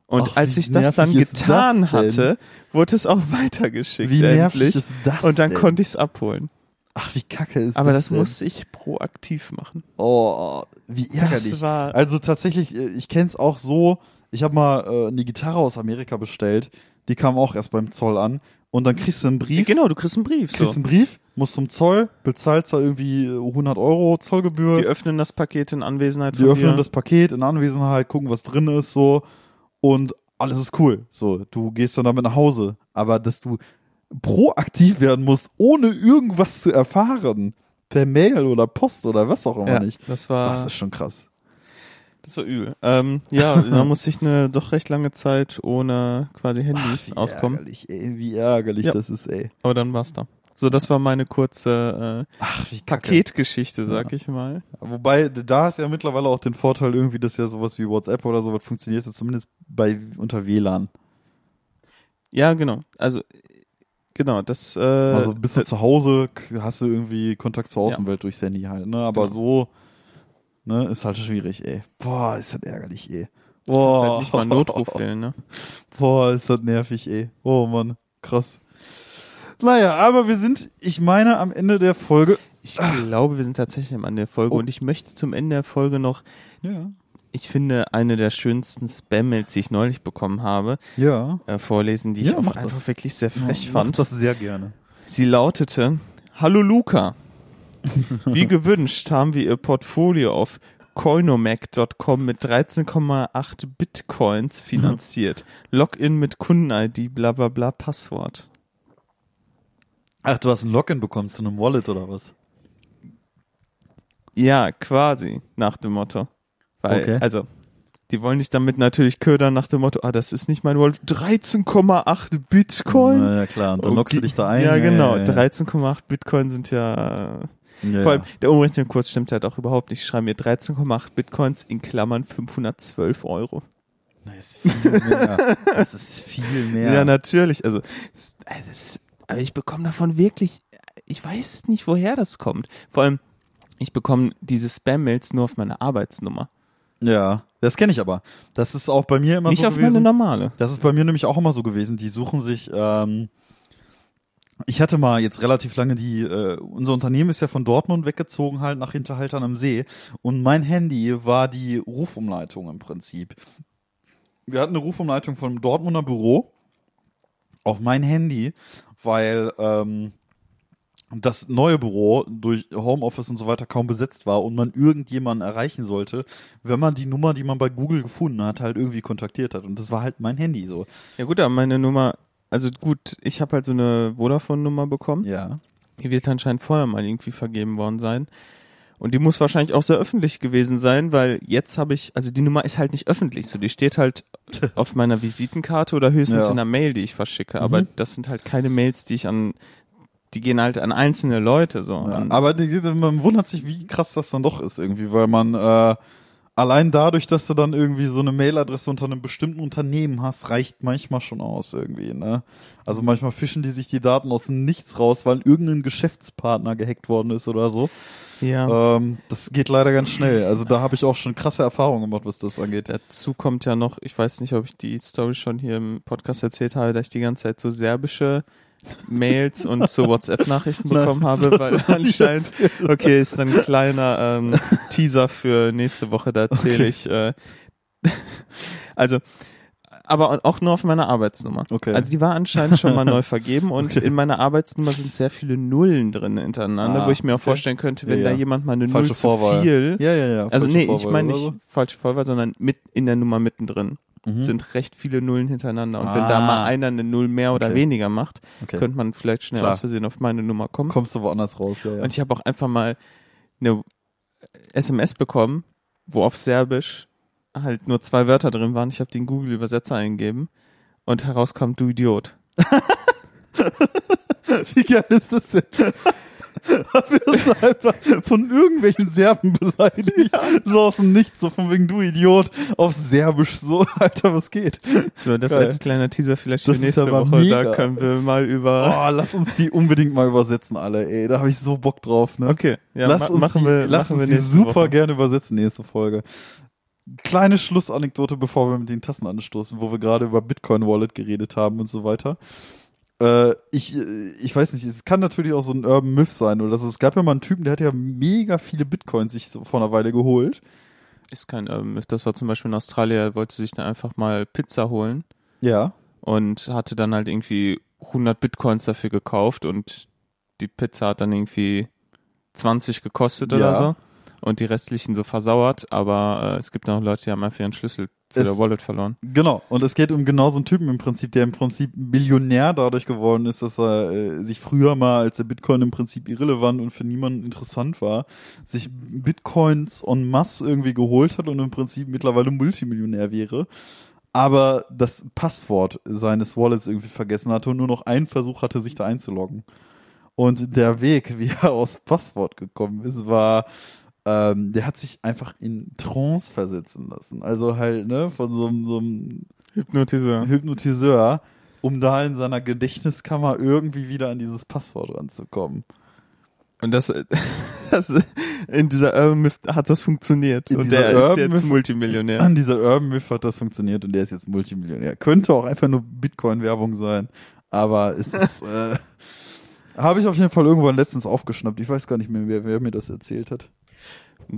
Und ach, als ich das dann getan das hatte, wurde es auch weitergeschickt. Wie nervig endlich. ist das Und dann denn? konnte ich es abholen. Ach, wie kacke ist Aber das das denn? musste ich proaktiv machen. Oh, wie ärgerlich. Das war Also tatsächlich, äh, ich kenn's auch so, ich habe mal äh, eine Gitarre aus Amerika bestellt, die kam auch erst beim Zoll an und dann kriegst du einen Brief, genau, du kriegst einen Brief. So. kriegst einen Brief, musst zum Zoll, bezahlst da irgendwie äh, 100 Euro Zollgebühr, Die öffnen das Paket in Anwesenheit die von öffnen dir. das Paket in Anwesenheit, gucken, was drin ist, so und alles ist cool. So, du gehst dann damit nach Hause. Aber dass du proaktiv werden musst, ohne irgendwas zu erfahren, per Mail oder Post oder was auch immer Ja, nicht. das war, Das das, ist schon krass. war übel. Ähm, ja, da musste ich eine doch recht lange Zeit ohne quasi Handy wie auskommen. ärgerlich, ey, wie ärgerlich Ja. das ist, ey. Aber dann war's da. So, das war meine kurze äh, Ach, Paketgeschichte, sag ich mal. Wobei, da ist ja mittlerweile auch den Vorteil irgendwie, dass ja sowas wie WhatsApp oder sowas funktioniert, ja zumindest bei unter WLAN. Ja, genau. Also genau, das äh, Also bist du zu Hause, hast du irgendwie Kontakt zur Außenwelt durchs Handy halt, ne? Aber Genau. so, ne, ist halt schwierig, ey. Boah, ist das ärgerlich, ey. kannst Boah, halt nicht mal Notruf wählen, ne? Boah, ist das nervig, ey. Oh Mann, krass. Naja, aber wir sind, ich meine, am Ende der Folge. Ich glaube, wir sind tatsächlich am Ende der Folge Oh. und ich möchte zum Ende der Folge noch, Ja. ich finde, eine der schönsten Spam-Mails, die ich neulich bekommen habe, Ja. äh, vorlesen, die Ja, ich auch einfach das. wirklich sehr frech Mach fand. das sehr gerne. Sie lautete, Hallo Luca, wie gewünscht haben wir Ihr Portfolio auf coinomac.com mit 13,8 Bitcoins finanziert. Login mit Kunden-ID, bla bla bla, Passwort. Ach, du hast ein Login bekommen zu einem Wallet oder was? Ja, quasi, nach dem Motto. Weil, Okay. also, die wollen dich damit natürlich ködern nach dem Motto, ah, das ist nicht mein Wallet. 13,8 Bitcoin? Na ja, klar. Und dann loggst du Okay. dich da ein. Ja, genau. Ja, ja, 13,8 Bitcoin sind ja, ja. vor allem, der Umrechnungskurs stimmt halt auch überhaupt nicht. Ich schreibe mir 13,8 Bitcoins in Klammern 512 Euro. Das ist viel mehr. Das ist viel mehr. Ja, natürlich. Also, es- also es- aber ich bekomme davon wirklich, ich weiß nicht, woher das kommt. Vor allem, ich bekomme diese Spam-Mails nur auf meine Arbeitsnummer. Ja, das kenne ich aber. Das ist auch bei mir immer nicht so auf gewesen. meine normale. Das ist bei mir nämlich auch immer so gewesen. Die suchen sich. Ähm, ich hatte mal jetzt relativ lange die. Äh, unser Unternehmen ist ja von Dortmund weggezogen halt nach Hinterhaltern am See und mein Handy war die Rufumleitung im Prinzip. Wir hatten eine Rufumleitung vom Dortmunder Büro auf mein Handy, weil ähm, das neue Büro durch Homeoffice und so weiter kaum besetzt war und man irgendjemanden erreichen sollte, wenn man die Nummer, die man bei Google gefunden hat, halt irgendwie kontaktiert hat. Und das war halt mein Handy so. Ja gut, aber meine Nummer, also gut, ich habe halt so eine Vodafone-Nummer bekommen. Ja. Die wird anscheinend vorher mal irgendwie vergeben worden sein. Und die muss wahrscheinlich auch sehr öffentlich gewesen sein, weil jetzt habe ich, also die Nummer ist halt nicht öffentlich, so die steht halt auf meiner Visitenkarte oder höchstens Ja. in einer Mail, die ich verschicke. Aber Mhm. das sind halt keine Mails, die ich an, die gehen halt an einzelne Leute so. Ja, aber die, man wundert sich, wie krass das dann doch ist irgendwie, weil man äh, allein dadurch, dass du dann irgendwie so eine Mailadresse unter einem bestimmten Unternehmen hast, reicht manchmal schon aus irgendwie, ne? Also manchmal fischen die sich die Daten aus dem Nichts raus, weil irgendein Geschäftspartner gehackt worden ist oder so. ja. Ähm, das geht leider ganz schnell. Also da habe ich auch schon krasse Erfahrungen gemacht, was das angeht. Dazu kommt ja noch, ich weiß nicht, ob ich die Story schon hier im Podcast erzählt habe, dass ich die ganze Zeit so serbische Mails und so WhatsApp-Nachrichten bekommen habe, weil anscheinend, okay, ist dann ein kleiner ähm, Teaser für nächste Woche, da erzähle Okay. ich, äh, also, aber auch nur auf meiner Arbeitsnummer. Okay. Also die war anscheinend schon mal neu vergeben und Okay. in meiner Arbeitsnummer sind sehr viele Nullen drin hintereinander, Ah, wo ich mir auch okay. vorstellen könnte, wenn Ja, da ja. jemand mal eine Falsche Null zu Vorwahl. viel Ja, ja, ja. also nee, ich Vorwahl meine oder nicht falsche Vorwahl, sondern mit in der Nummer mittendrin Mhm. sind recht viele Nullen hintereinander. Und Ah. wenn da mal einer eine Null mehr oder Okay. weniger macht, Okay. könnte man vielleicht schnell Klar. aus Versehen auf meine Nummer kommen. Kommst du woanders raus, ja, ja. Und ich habe auch einfach mal eine SMS bekommen, wo auf Serbisch halt nur zwei Wörter drin waren. Ich habe den Google-Übersetzer eingegeben und herauskam, du Idiot. Wie geil ist das denn? Haben wir uns einfach von irgendwelchen Serben beleidigt. So aus dem Nichts, so von wegen du Idiot, auf Serbisch, so, Alter, was geht? So, das Geil. als kleiner Teaser vielleicht für Das ist nächste Woche. mega. Da können wir mal über. Oh, lass uns die unbedingt mal übersetzen, alle, ey. Da habe ich so Bock drauf, ne? Okay, ja, lass ma uns machen die, wir, lass machen uns wir die super Woche. gerne übersetzen, nächste Folge. Kleine Schlussanekdote, bevor wir mit den Tassen anstoßen, wo wir gerade über Bitcoin Wallet geredet haben und so weiter. Äh, ich, äh, ich weiß nicht, es kann natürlich auch so ein Urban Myth sein oder so. Es gab ja mal einen Typen, der hat ja mega viele Bitcoins sich so vor einer Weile geholt. Ist kein ähm, Das war zum Beispiel in Australien, er wollte sich dann einfach mal Pizza holen Ja. und hatte dann halt irgendwie 100 Bitcoins dafür gekauft und die Pizza hat dann irgendwie 20 gekostet Ja. oder so. Und die restlichen so versauert, aber äh, es gibt auch Leute, die haben einfach ihren Schlüssel zu Es- der Wallet verloren. Genau, und es geht um genau so einen Typen im Prinzip, der im Prinzip Millionär dadurch geworden ist, dass er äh, sich früher mal, als der Bitcoin im Prinzip irrelevant und für niemanden interessant war, sich Bitcoins en masse irgendwie geholt hat und im Prinzip mittlerweile Multimillionär wäre, aber das Passwort seines Wallets irgendwie vergessen hatte und nur noch einen Versuch hatte, sich da einzuloggen. Und der Weg, wie er aus Passwort gekommen ist, war ähm, der hat sich einfach in Trance versetzen lassen. Also halt, ne, von so, einem- so einem Hypnotiseur. Hypnotiseur, um da in seiner Gedächtniskammer irgendwie wieder an dieses Passwort ranzukommen. Und das, das in dieser Urban Myth hat das funktioniert. In und der ist Urban jetzt Myth- Multimillionär. An dieser Urban Myth hat das funktioniert und der ist jetzt Multimillionär. Könnte auch einfach nur Bitcoin-Werbung sein, aber es ist, äh, habe ich auf jeden Fall irgendwann letztens aufgeschnappt. Ich weiß gar nicht mehr, wer, wer mir das erzählt hat.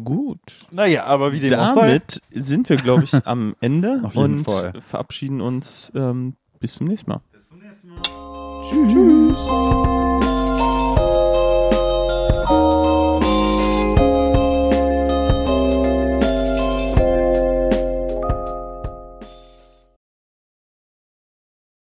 Gut. Naja, aber wie dem auch sei. Damit sind wir, glaube ich, am Ende Auf jeden und Fall. verabschieden uns ähm, bis zum nächsten Mal. Bis zum nächsten Mal. Tschüss.